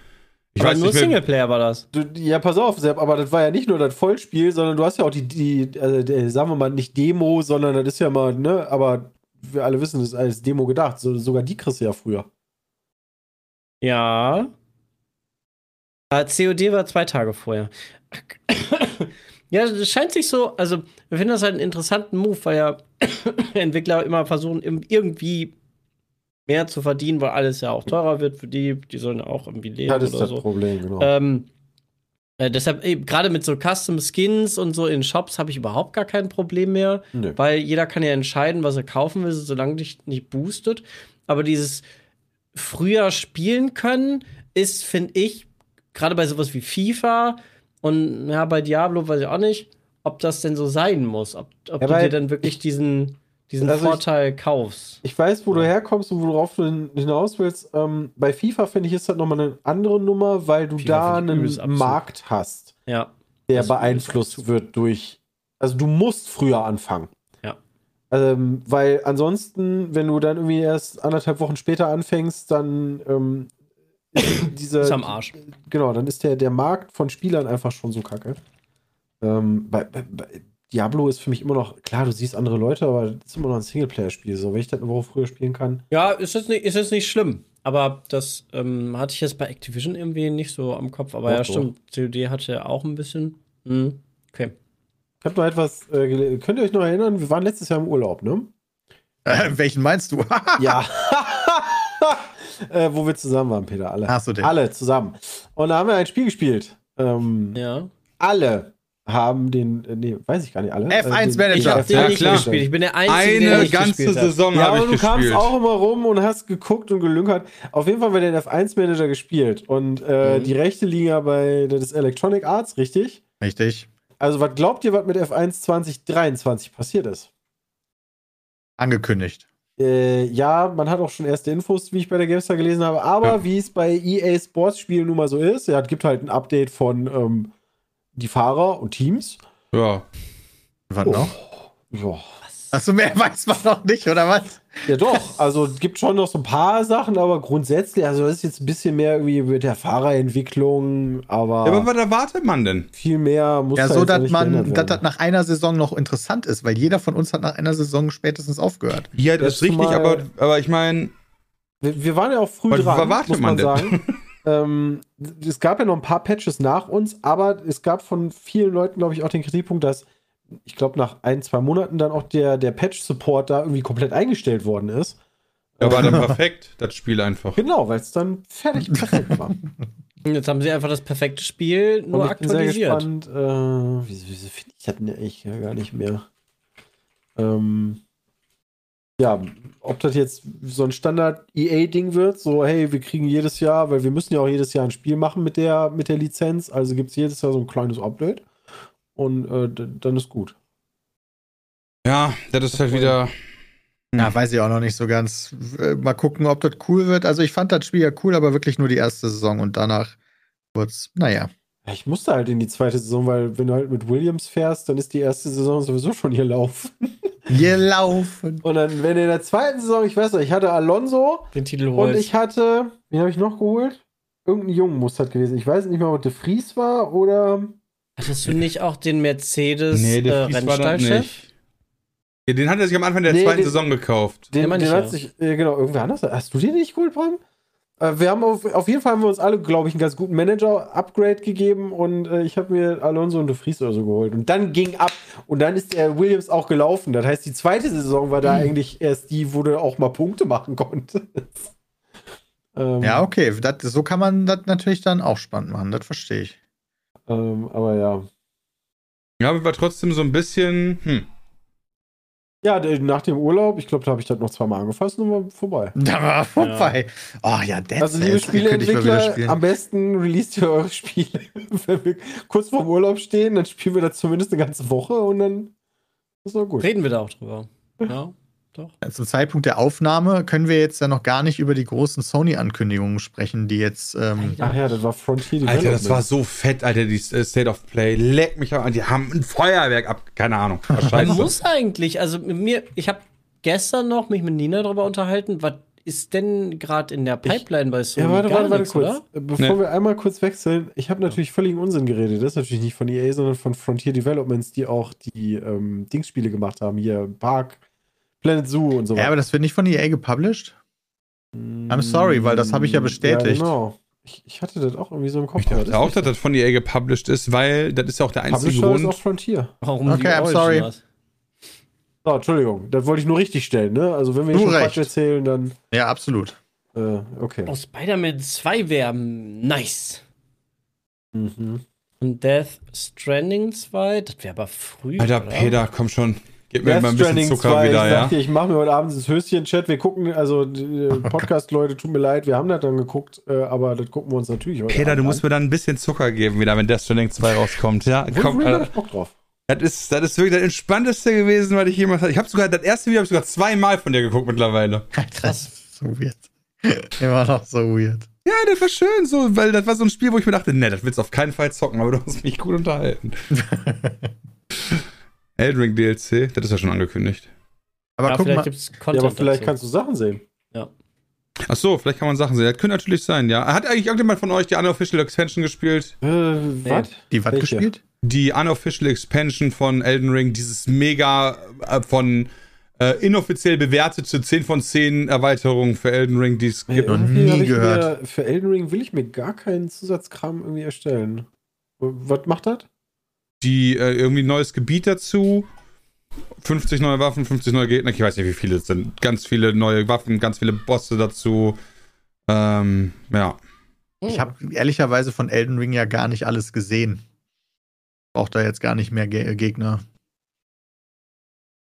ich aber weiß nur nicht mehr, Singleplayer war das. Du, ja, pass auf, Sepp, aber das war ja nicht nur das Vollspiel, sondern du hast ja auch die, die also, der, sagen wir mal, nicht Demo, sondern das ist ja mal, ne, aber wir alle wissen, das ist als Demo gedacht. So, sogar die kriegst du ja früher. Ja. Äh, COD war zwei Tage vorher. Ja, das scheint sich so, also wir finden das halt einen interessanten Move, weil ja Entwickler immer versuchen, irgendwie mehr zu verdienen, weil alles ja auch teurer wird für die, die sollen ja auch irgendwie leben Ja, das ist oder das so. Problem, genau. Ähm, äh, deshalb, gerade mit so Custom Skins und so in Shops habe ich überhaupt gar kein Problem mehr. Nö. Weil jeder kann ja entscheiden, was er kaufen will, solange dich nicht boostet. Aber dieses früher spielen können ist, finde ich, gerade bei sowas wie FIFA und ja, bei Diablo weiß ich auch nicht, ob das denn so sein muss. Ob, ob Ja, du dir dann wirklich diesen, diesen Also ich- Vorteil kaufst. Ich weiß, wo du herkommst und worauf du hin- hinaus willst. Ähm, bei FIFA, finde ich, ist das nochmal eine andere Nummer, weil du FIFA da ich einen. Markt hast, Ja. der Das beeinflusst wird durch. Also du musst früher anfangen. Ja. Ähm, weil ansonsten, wenn du dann irgendwie erst anderthalb Wochen später anfängst, dann ähm, ist diese. Ist am Arsch. Genau, dann ist der, der Markt von Spielern einfach schon so kacke. Ähm, bei, bei, bei Diablo ist für mich immer noch, klar, du siehst andere Leute, aber das ist immer noch ein Singleplayer-Spiel. So, wenn ich das eine Woche früher spielen kann. Ja, ist jetzt nicht, ist jetzt nicht schlimm. Aber das ähm, hatte ich jetzt bei Activision irgendwie nicht so am Kopf. Aber Doch, ja, doch. stimmt. COD hatte auch ein bisschen. Hm. Okay. Ich habe noch etwas, äh, könnt ihr euch noch erinnern? Wir waren letztes Jahr im Urlaub, ne? Äh, welchen meinst du? Ja. äh, wo wir zusammen waren, Peter, alle. Ach so, den. Alle zusammen. Und da haben wir ein Spiel gespielt. Ähm, Ja. Alle haben den, äh, nee, weiß ich gar nicht alle. F1 äh, den- Manager. Ich habe F1 den Ja, nicht klar. gespielt. Ich bin der Einzige, der eine nicht ganze gespielt. Saison Ja, habe aber ich du kamst gespielt. auch immer rum und hast geguckt und gelünkert. Auf jeden Fall haben wir den F1-Manager gespielt. Und äh, Mhm. die rechte Liga bei das Electronic Arts, richtig? Richtig. Also, was glaubt ihr, was mit F1 2023 passiert ist? Angekündigt. Äh, ja, man hat auch schon erste Infos, wie ich bei der GameStar gelesen habe. Aber Ja. wie es bei EA Sports Spielen nun mal so ist, ja, es gibt halt ein Update von ähm, die Fahrer und Teams. Ja. Was Oh. noch? Ja. Achso, mehr weiß man noch nicht, oder was? Ja, doch. Also es gibt schon noch so ein paar Sachen, aber grundsätzlich, also das ist jetzt ein bisschen mehr irgendwie mit der Fahrerentwicklung, aber, Ja, aber was erwartet man denn? viel mehr muss Ja, da so, dass man, dass das nach einer Saison noch interessant ist, weil jeder von uns hat nach einer Saison spätestens aufgehört. Ja, das ist richtig, aber, aber ich meine, wir, wir waren ja auch früh Was dran, erwartet muss man, man denn? sagen. ähm, es gab ja noch ein paar Patches nach uns, aber es gab von vielen Leuten, glaube ich, auch den Kritikpunkt, dass ich glaube, nach ein, zwei Monaten dann auch der, der Patch-Support da irgendwie komplett eingestellt worden ist. ja, war dann perfekt, das Spiel einfach. Genau, weil es dann fertig perfekt war. Jetzt haben sie einfach das perfekte Spiel nur Und ich bin sehr aktualisiert. gespannt, äh, wieso, wieso finde ich das denn eigentlich ja gar nicht mehr? Ähm, ja, ob das jetzt so ein Standard-EA-Ding wird, so, hey, wir kriegen jedes Jahr, weil wir müssen ja auch jedes Jahr ein Spiel machen mit der, mit der Lizenz, also gibt es jedes Jahr so ein kleines Update und äh, dann ist gut. Ja, das ist halt wieder. Ja, weiß ich auch noch nicht so ganz. Äh, Mal gucken, ob das cool wird. Also ich fand das Spiel ja cool, aber wirklich nur die erste Saison und danach wird's, naja. Ja, Ich musste halt in die zweite Saison, weil wenn du halt mit Williams fährst, dann ist die erste Saison sowieso schon hier laufen. Wir laufen. Und dann, wenn in der zweiten Saison, ich weiß noch, ich hatte Alonso Den Titel und holt. ich hatte, wen habe ich noch geholt? Irgendein Jungen muss das gewesen. Ich weiß nicht mehr, ob De Vries war oder. Hattest du nicht auch den Mercedes Nee, äh, der das Rennstallchef? nicht. Ja, den hat er sich am Anfang der Nee, zweiten den- Saison gekauft. Den, den ich hat ja. sich, äh, genau, irgendwer anders. Hast du den nicht geholt, Bram? Äh, wir haben auf, auf jeden Fall haben wir uns alle, glaube ich, einen ganz guten Manager-Upgrade gegeben und äh, ich habe mir Alonso und De Vries oder so geholt. Und dann ging ab und dann ist der Williams auch gelaufen. Das heißt, die zweite Saison war da eigentlich erst die, wo du auch mal Punkte machen konntest. ähm, Ja, okay. Das, so kann man das natürlich dann auch spannend machen. Das verstehe ich. Ähm, aber ja. Ja, aber war trotzdem so ein bisschen, hm. Ja, nach dem Urlaub, ich glaube, da habe ich das noch zweimal angefasst und war vorbei. Da war vorbei. Oh ja, Dead Also, liebe Spieleentwickler, am besten released ihr eure Spiele. Wenn wir kurz vorm Urlaub stehen, dann spielen wir das zumindest eine ganze Woche und dann ist auch gut. Reden wir da auch drüber. Ja, doch. Zum Zeitpunkt der Aufnahme können wir jetzt ja noch gar nicht über die großen Sony-Ankündigungen sprechen, die jetzt. Ähm, Ach ja, das war Frontier Alter, das war so fett, Alter, die äh, State of Play. Leck mich an, die haben ein Feuerwerk ab. Keine Ahnung. Man muss eigentlich, also mit mir, ich habe gestern noch mich mit Nina darüber unterhalten, was ist denn gerade in der Pipeline bei Sony? Ja, warte, warte, warte kurz. oder? Äh, Bevor Nee. wir einmal kurz wechseln, ich habe natürlich völligen Unsinn geredet. Das ist natürlich nicht von EA, sondern von Frontier Developments, die auch die ähm, Dingsspiele gemacht haben. Hier Park, Planet Zoo und so ja, aber das wird nicht von EA gepublished. I'm sorry, weil das habe ich ja bestätigt. Ja, genau. Ich, ich hatte das auch irgendwie so im Kopf. Ich dachte Das auch, dass das von EA gepublished ist, weil das ist ja auch der einzige Publisher ist auch Grund. Frontier. Warum Okay, I'm sorry. was? So, Entschuldigung, das wollte ich nur richtig stellen, ne? Also wenn wir Du schon recht. Quatsch erzählen, dann Ja, absolut. äh, okay. Oh, Spider-Man 2 wäre nice. Mhm. Und Death Stranding 2, das wäre aber früh. Alter, oder? Peter, komm schon. Gib mir Death mal ein bisschen Stranding Zucker 2, wieder, ich ja? dir, ich mache mir heute Abend das Höschen-Chat. Wir gucken, also die Podcast-Leute, tut mir leid, wir haben das dann geguckt, äh, aber das gucken wir uns natürlich heute Peter, Abend du musst an. mir dann ein bisschen Zucker geben, wieder, wenn Death Stranding 2 rauskommt. Ja, komm, Wolverine hab Alter. ich Bock drauf. Das ist, das ist wirklich das Entspannteste gewesen, was ich jemals hatte. Ich habe sogar, das erste Video habe ich sogar zweimal von dir geguckt mittlerweile. Krass. So weird. Immer noch so weird. Ja, das war schön so, weil das war so ein Spiel, wo ich mir dachte, ne, das willst du auf keinen Fall zocken, aber du hast mich gut unterhalten. Elden Ring DLC, das ist ja schon angekündigt. Aber Ja, guck vielleicht mal, gibt es Ja, Content aber vielleicht dazu. kannst du Sachen sehen. Ach so, vielleicht kann man Sachen sehen. Das könnte natürlich sein, ja. Hat eigentlich irgendjemand von euch die Unofficial Expansion gespielt? Äh, was? die was gespielt? Die Unofficial Expansion von Elden Ring, dieses mega äh, von äh, inoffiziell bewertete 10 von 10 Erweiterungen für Elden Ring, die es gibt. noch nie gehört. Mir, für Elden Ring will ich mir gar keinen Zusatzkram irgendwie erstellen. Was macht das? Die äh, irgendwie ein neues Gebiet dazu. 50 neue Waffen, 50 neue Gegner, ich weiß nicht, wie viele es sind. Ganz viele neue Waffen, ganz viele Bosse dazu. Ähm, ja. Ich habe ehrlicherweise von Elden Ring ja gar nicht alles gesehen. Braucht da jetzt gar nicht mehr Ge Gegner.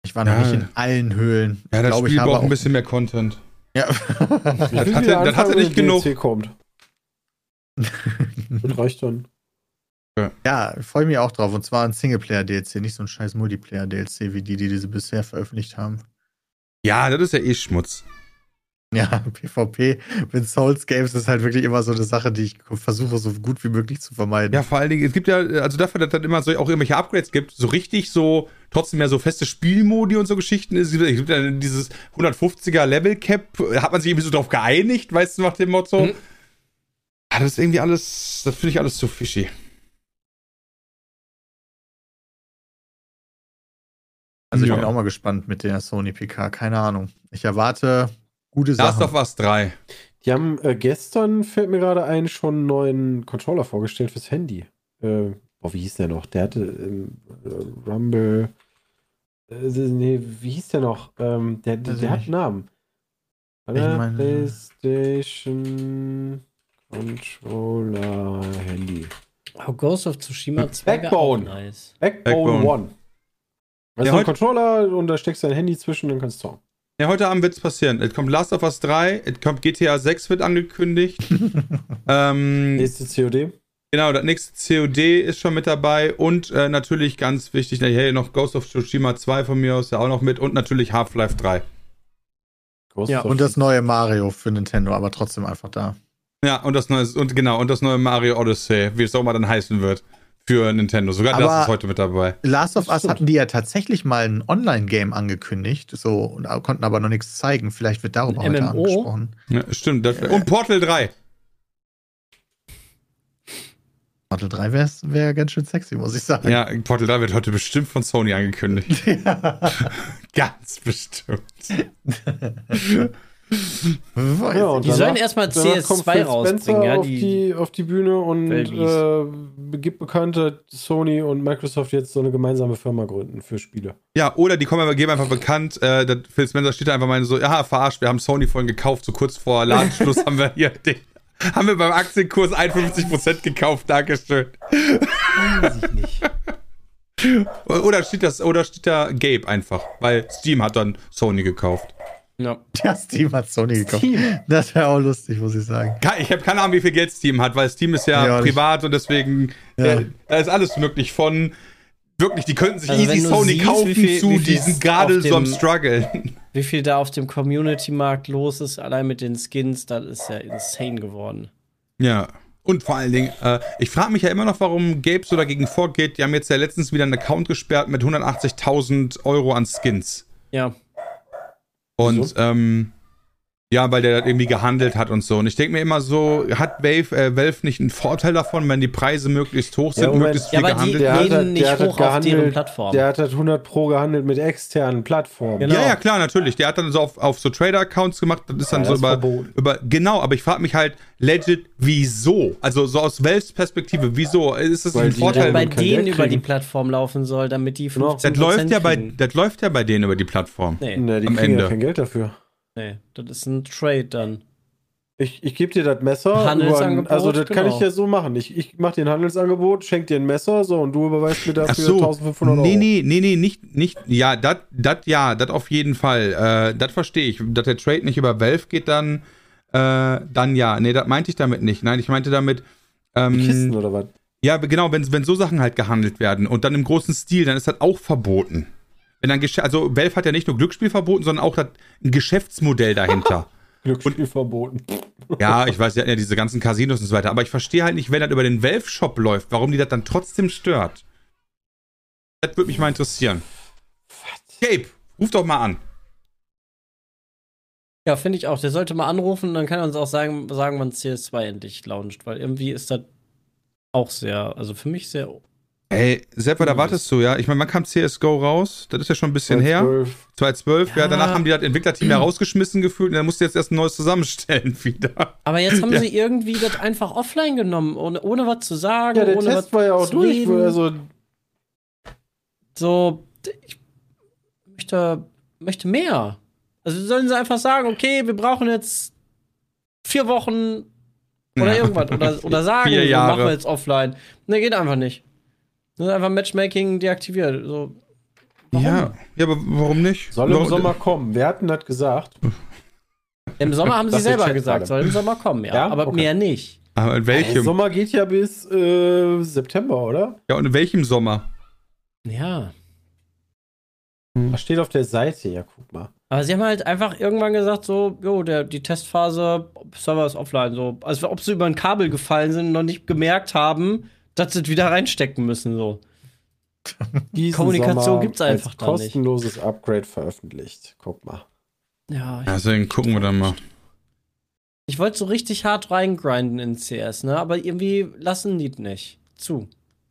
Ich war noch Ja. nicht in allen Höhlen. Ja, das Glaub, Spiel braucht ein bisschen mehr Content. Ja. Er- das hat er nicht wenn genug. DLC kommt. Das reicht dann. Ja, freue mich auch drauf. Und zwar ein Singleplayer-DLC, nicht so ein scheiß Multiplayer-DLC wie die, die sie bisher veröffentlicht haben. Ja, das ist ja eh Schmutz. Ja, PvP mit Souls Games ist halt wirklich immer so eine Sache, die ich versuche, so gut wie möglich zu vermeiden. Ja, vor allen Dingen, es gibt ja, also dafür, dass es dann immer so auch irgendwelche Upgrades gibt, so richtig so, trotzdem mehr so feste Spielmodi und so Geschichten. Es gibt, es gibt ja dieses 150er Level Cap, hat man sich irgendwie so drauf geeinigt, weißt du, nach dem Motto. Mhm. Ah, das ist irgendwie alles, das finde ich alles zu fishy. Also ich Ja. bin auch mal gespannt mit der Sony PK. Keine Ahnung. Ich erwarte gute Last Sachen. of Us 3. Die haben äh, gestern, fällt mir gerade ein, schon einen neuen Controller vorgestellt fürs Handy. Äh, boah, wie hieß der noch? Der hatte ähm, äh, Rumble. Äh, nee, wie hieß der noch? Ähm, der der, ich der hat einen Namen. Ich Äh, meine- PlayStation Controller Handy. Oh, Ghost of Tsushima 2 wär Backbone. nice. Backbone, Backbone. One. Das Ja, ein Controller und da steckst du dein Handy zwischen und dann kannst du zocken. Ja, heute Abend wird es passieren. Es kommt Last of Us 3, es kommt GTA 6 wird angekündigt. ähm, Nächste COD. Genau, das nächste COD ist schon mit dabei und äh, natürlich ganz wichtig, na, hey, noch Ghost of Tsushima 2 von mir aus ja auch noch mit und natürlich Half-Life 3. Ghost Ja, Und das neue Mario für Nintendo, aber trotzdem einfach da. Ja, und das neue, und genau, und das neue Mario Odyssey, wie es auch mal dann heißen wird. Für Nintendo. Sogar Aber- das ist heute mit dabei. Last of Us hatten die ja tatsächlich mal ein Online-Game angekündigt, so und konnten aber noch nichts zeigen. Vielleicht wird darüber Ein heute MMO? angesprochen. Ja, stimmt. Das, und Portal 3. Portal 3 wäre wär ganz schön sexy, muss ich sagen. Ja, Portal 3 wird heute bestimmt von Sony angekündigt. Ganz bestimmt. Weiß Ja, und. Die sollen erstmal danach kommt CS2 Phil rausbringen, ja, auf, die- die, auf die Bühne und äh, gibt bekannt, dass Sony und Microsoft jetzt so eine gemeinsame Firma gründen für Spiele. Ja, oder die kommen aber, geben einfach bekannt, äh, dass Phil Spencer steht da einfach mal so, ja, verarscht, wir haben Sony vorhin gekauft, so kurz vor Ladenschluss haben wir hier den, haben wir beim Aktienkurs 51% gekauft, Dankeschön. Weiß ich nicht. Oder steht das, oder steht da Gabe einfach, weil Steam hat dann Sony gekauft. Ja. Ja, Steam hat Sony gekauft. Steam. Das wäre auch lustig, muss ich sagen. Ich habe keine Ahnung, wie viel Geld Steam hat, weil Steam ist ja, Ja, privat und deswegen, Ja. äh, da ist alles möglich von, wirklich, die könnten sich Also easy Sony siehst, kaufen viel- zu, wie viel die sind es gerade so am struggeln. Wie viel da auf dem Community-Markt los ist, allein mit den Skins, das ist ja insane geworden. Ja. Und vor allen Dingen, äh, ich frage mich ja immer noch, warum Gabe so dagegen vorgeht. Die haben jetzt ja letztens wieder einen Account gesperrt mit 180.000 Euro an Skins. Ja. Und, Wieso? ähm, ja, weil der das irgendwie gehandelt hat und so. Und ich denke mir immer so, hat Valve, äh, Valve nicht einen Vorteil davon, wenn die Preise möglichst hoch sind, Ja, möglichst Ja, viel aber die- gehandelt Der wird? hat, Gehen halt- nicht der hat halt hoch auf deren gehandelt, Plattform. Der hat halt 100 Pro gehandelt mit externen Plattformen. Genau. Ja, ja, klar, natürlich. Der hat dann so auf, auf so Trader-Accounts gemacht. Das ist dann Ja, so das ist über, verboten. über. Genau, aber ich frage mich halt legit, wieso? Also so aus Valves Perspektive, wieso? Ist das Weil ein die Vorteil? dann bei denen über die. Plattform laufen soll, damit die Genau. 15% Das läuft, ja bei, das läuft ja bei denen über die Plattform. Nee, Ne, die Am kriegen Ende. ja kein Geld dafür. Nee, das ist ein Trade dann. Ich, ich gebe dir das Messer. Handelsangebot, über- also das kann genau. ich ja so machen. Ich, ich mache dir ein Handelsangebot, schenk dir ein Messer, so und du überweist mir dafür so. 1500 Euro. Nee, nee, nee, nee, nicht, nicht, ja, das, das, ja, das auf jeden Fall. Äh, das verstehe ich. Dass der Trade nicht über Valve geht, dann, äh, dann ja. Nee, das meinte ich damit nicht. Nein, ich meinte damit, ähm, Kisten oder was? Ja, genau, wenn, wenn so Sachen halt gehandelt werden und dann im großen Stil, dann ist das auch verboten. Wenn dann Gesch also Valve hat ja nicht nur Glücksspiel verboten, sondern auch das, ein Geschäftsmodell dahinter. Glücksspiel verboten. ja, ich weiß ja, ja diese ganzen Casinos und so weiter, aber ich verstehe halt nicht, wenn das über den Valve Shop läuft, warum die das dann trotzdem stört. Das würde mich mal interessieren. Gabe, ruf doch mal an. Ja, finde ich auch. Der sollte mal anrufen, dann kann er uns auch sagen, sagen wann CS2 endlich launcht, weil irgendwie ist das auch sehr, also für mich sehr. Ey, Seppa, da wartest du, ja? Ich meine, wann kam CSGO raus? Das ist ja schon ein bisschen her. 12. 2012, ja. Ja. danach haben die das Entwicklerteam ja rausgeschmissen gefühlt und dann musst du jetzt erst ein neues zusammenstellen wieder. Aber jetzt haben Ja. sie irgendwie das einfach offline genommen, ohne, ohne was zu sagen. Ja, der ohne Test was war ja auch zu durch. reden. Also, So, ich möchte, möchte mehr. Also sollen sie einfach sagen, okay, wir brauchen jetzt vier Wochen oder Ja. irgendwas. Oder, oder sagen, Vier wir Jahre. machen wir jetzt offline. Ne, geht einfach nicht. Das ist einfach Matchmaking deaktiviert. So, warum? Ja, ja, aber warum nicht? soll im Warum- Sommer kommen. Wer hat denn das gesagt? Im Sommer haben sie Das selber gesagt, soll im Sommer kommen, ja. Ja? Aber Okay. mehr nicht. Aber in Der welchem? Sommer geht ja bis äh, September, oder? Ja, und in welchem Sommer? Ja. Das steht auf der Seite, ja, guck mal. Aber sie haben halt einfach irgendwann gesagt, so, jo, der, die Testphase, Server ist offline, so, als ob sie über ein Kabel gefallen sind und noch nicht gemerkt haben, dass sie wieder reinstecken müssen, so. Diesen Kommunikation Sommer gibt's einfach als da nicht. kostenloses Upgrade veröffentlicht. Guck mal. Ja, ich, Deswegen gucken wir dann mal. ich wollte so richtig hart reingrinden in CS, ne, aber irgendwie lassen die nicht zu.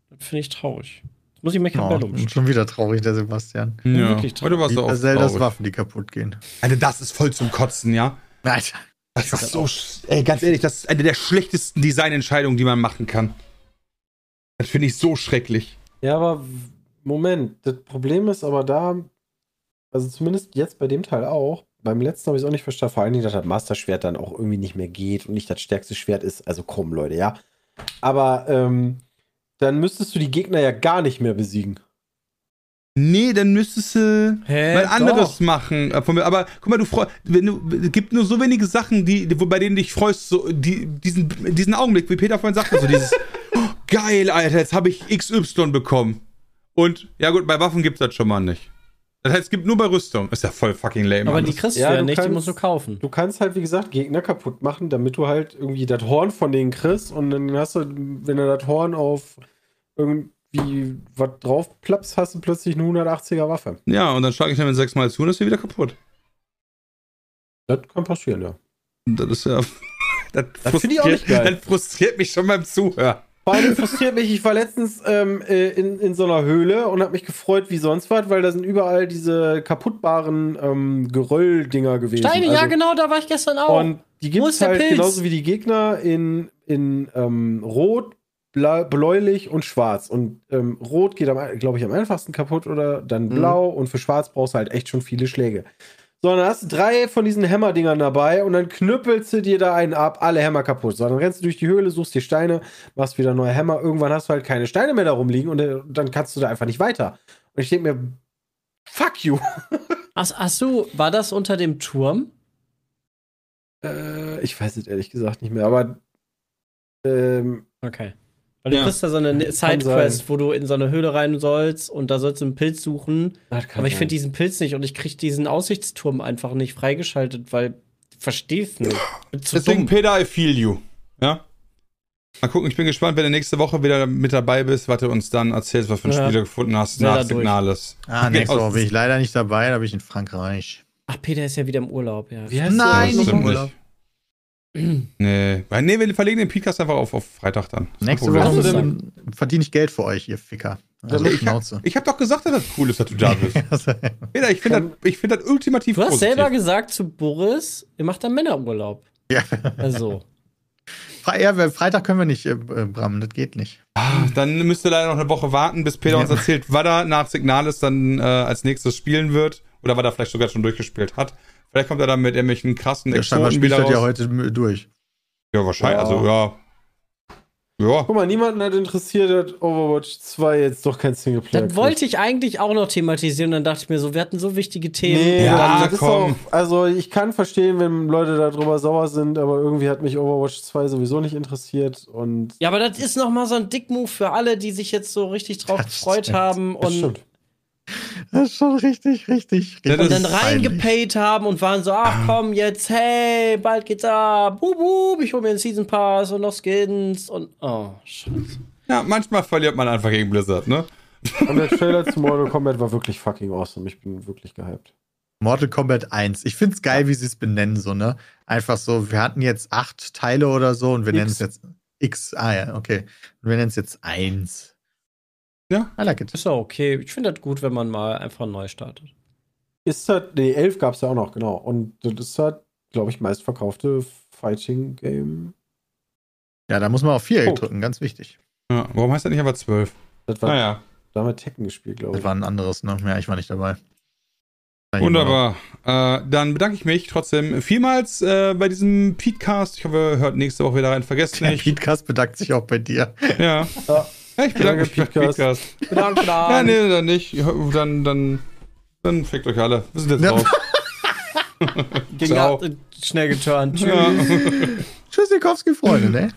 Das finde ich traurig. Jetzt muss ich mich Oh, Kabell umstellen. schon wieder traurig, der Sebastian. Ja, wirklich heute warst du auch Zeldas traurig. Waffen, die kaputt gehen. Alter, das ist voll zum Kotzen, ja? Alter. Das ist so, ey, ganz ehrlich, das ist eine der schlechtesten Designentscheidungen, die man machen kann. Das finde ich so schrecklich. Ja, aber Moment, das Problem ist aber da, also zumindest jetzt bei dem Teil auch, beim letzten habe ich es auch nicht verstanden, vor allen Dingen, dass das Master-Schwert dann auch irgendwie nicht mehr geht und nicht das stärkste Schwert ist. Also komm, Leute, ja. Aber ähm, dann müsstest du die Gegner ja gar nicht mehr besiegen. Nee, dann müsstest du Hä, mal anderes doch. machen. äh, von mir. Aber guck mal, du freust, wenn du, es gibt nur so wenige Sachen, die, wo, bei denen du dich freust, so die, diesen, diesen Augenblick, wie Peter vorhin sagte, so dieses, oh, geil, Alter, jetzt habe ich XY bekommen. Und, ja gut, bei Waffen gibt's das schon mal nicht. Das heißt, es gibt nur bei Rüstung. Ist ja voll fucking lame. Aber die kriegst Ja, du ja du nicht, die musst du kaufen. Du kannst halt, wie gesagt, Gegner kaputt machen, damit du halt irgendwie das Horn von denen kriegst und dann hast du, wenn du das Horn auf irgendwie was drauf plappst, hast du plötzlich eine 180er Waffe. ja, und dann schlage ich damit sechsmal zu und ist sie wieder kaputt. Das kann passieren, ja. Das ist ja. Das, Das finde ich auch nicht frustriert- geil. Das frustriert mich schon beim Zuhören. Vor allem frustriert mich, ich war letztens ähm, äh, in, in so einer Höhle und habe mich gefreut wie sonst was, weil da sind überall diese kaputtbaren ähm, Geröll-Dinger gewesen. Steine, Also- ja genau, da war ich gestern auch. Und die gibt es halt Pilz? genauso wie die Gegner in, in ähm, Rot, bläulich und schwarz. Und ähm, Rot geht, glaube ich, am einfachsten kaputt oder dann Mhm. blau und für schwarz brauchst du halt echt schon viele Schläge. So, dann hast du drei von diesen Hämmerdingern dabei und dann knüppelst du dir da einen ab, alle Hämmer kaputt. So, dann rennst du durch die Höhle, suchst dir Steine, machst wieder neue Hämmer. Irgendwann hast du halt keine Steine mehr da rumliegen und äh, dann kannst du da einfach nicht weiter. Und ich denke mir, fuck you. Ach, ach so, war das unter dem Turm? Äh, ich weiß es ehrlich gesagt nicht mehr, aber ähm, Okay. Weil du Ja. kriegst da so eine Sidequest, wo du in so eine Höhle rein sollst und da sollst du einen Pilz suchen. Aber ich finde diesen Pilz nicht und ich krieg diesen Aussichtsturm einfach nicht freigeschaltet, weil ich versteh's nicht. Deswegen, dumm. Peter, I feel you. Ja? Mal gucken, ich bin gespannt, wenn du nächste Woche wieder mit dabei bist, was du uns dann erzählst, was für ein Ja. Spiel du gefunden hast Sehr nach. Signales. Ah, nächste. Woche bin ich leider nicht dabei, da bin ich in Frankreich. Ach, Peter ist ja wieder im Urlaub, ja. Wie heißt Nein, nicht im Urlaub. Nee, nee, wir verlegen den Podcast einfach auf, auf Freitag dann. Kein Nächste. Woche ähm, verdiene ich Geld für euch, ihr Ficker. Also ich, hab, Schnauze. ich hab doch gesagt, dass das cool ist, dass du da bist. Peter, ich finde das, ich find das ultimativ Du hast positiv. selber gesagt zu Boris, ihr macht dann Männerurlaub. ja. Also. Ja, Freitag können wir nicht, äh, äh, Bram, das geht nicht. Ah, Dann müsst ihr leider noch eine Woche warten, bis Peter Ja. uns erzählt, was er nach Signales dann äh, als nächstes spielen wird. Oder was er vielleicht sogar schon durchgespielt hat. Vielleicht kommt er dann mit irgendwelchen krassen Der scheinbar spielt das ja heute durch. Ja, wahrscheinlich. Ja. Also, ja. Ja. Guck mal, niemanden hat interessiert, dass Overwatch 2 jetzt doch kein Singleplayer Das wollte ich eigentlich auch noch thematisieren. Dann dachte ich mir so, wir hatten so wichtige Themen. Nee, Ja, das ist komm. auch, also ich kann verstehen, wenn Leute darüber sauer sind, aber irgendwie hat mich Overwatch 2 sowieso nicht interessiert und Ja, aber das ist noch mal so ein Dickmove für alle, die sich jetzt so richtig drauf Das gefreut stimmt. haben das und, stimmt. Das ist schon richtig, richtig, richtig. Und dann reingepayt haben und waren so, ach komm, jetzt, hey, bald geht's ab, bub, bub, ich hol mir einen Season Pass und noch Skins und, oh, scheiße. ja, manchmal verliert man einfach gegen Blizzard, ne? Und der Trailer zu Mortal Kombat war wirklich fucking awesome. Ich bin wirklich gehypt. Mortal Kombat 1. Ich find's geil, wie sie es benennen, so, ne? Einfach so, wir hatten jetzt acht Teile oder so und wir nennen es jetzt X. Ah ja, okay. Und wir nennen es jetzt 1. Ja. I like it. Ist ja okay. Ich finde das gut, wenn man mal einfach neu startet. Ist halt, nee, 11 gab es ja auch noch, genau. Und das ist halt, glaube ich, meistverkaufte Fighting Game. Ja, da muss man auf Viereck Punkt. drücken, ganz wichtig. Ja, warum heißt das nicht einfach 12? Das war Naja, damit Tekken gespielt, glaube Das ich. war ein anderes, ne? Ja, ich war nicht dabei. wunderbar. Äh, dann bedanke ich mich trotzdem vielmals äh, bei diesem Petecast. Ich hoffe, ihr hört nächste Woche wieder rein. Vergesst Der nicht. Podcast bedankt sich auch bei dir. Ja. Ja. Ja ich bedanke Danke, mich. Bedanke, Ja, nee, dann nicht. Dann, dann, dann fickt euch alle. Wir sind jetzt Ja. raus. Ging Ciao. ab, schnell geturnt. Tschüss. Ja. Tschüss, Sikowski, Freunde, ne?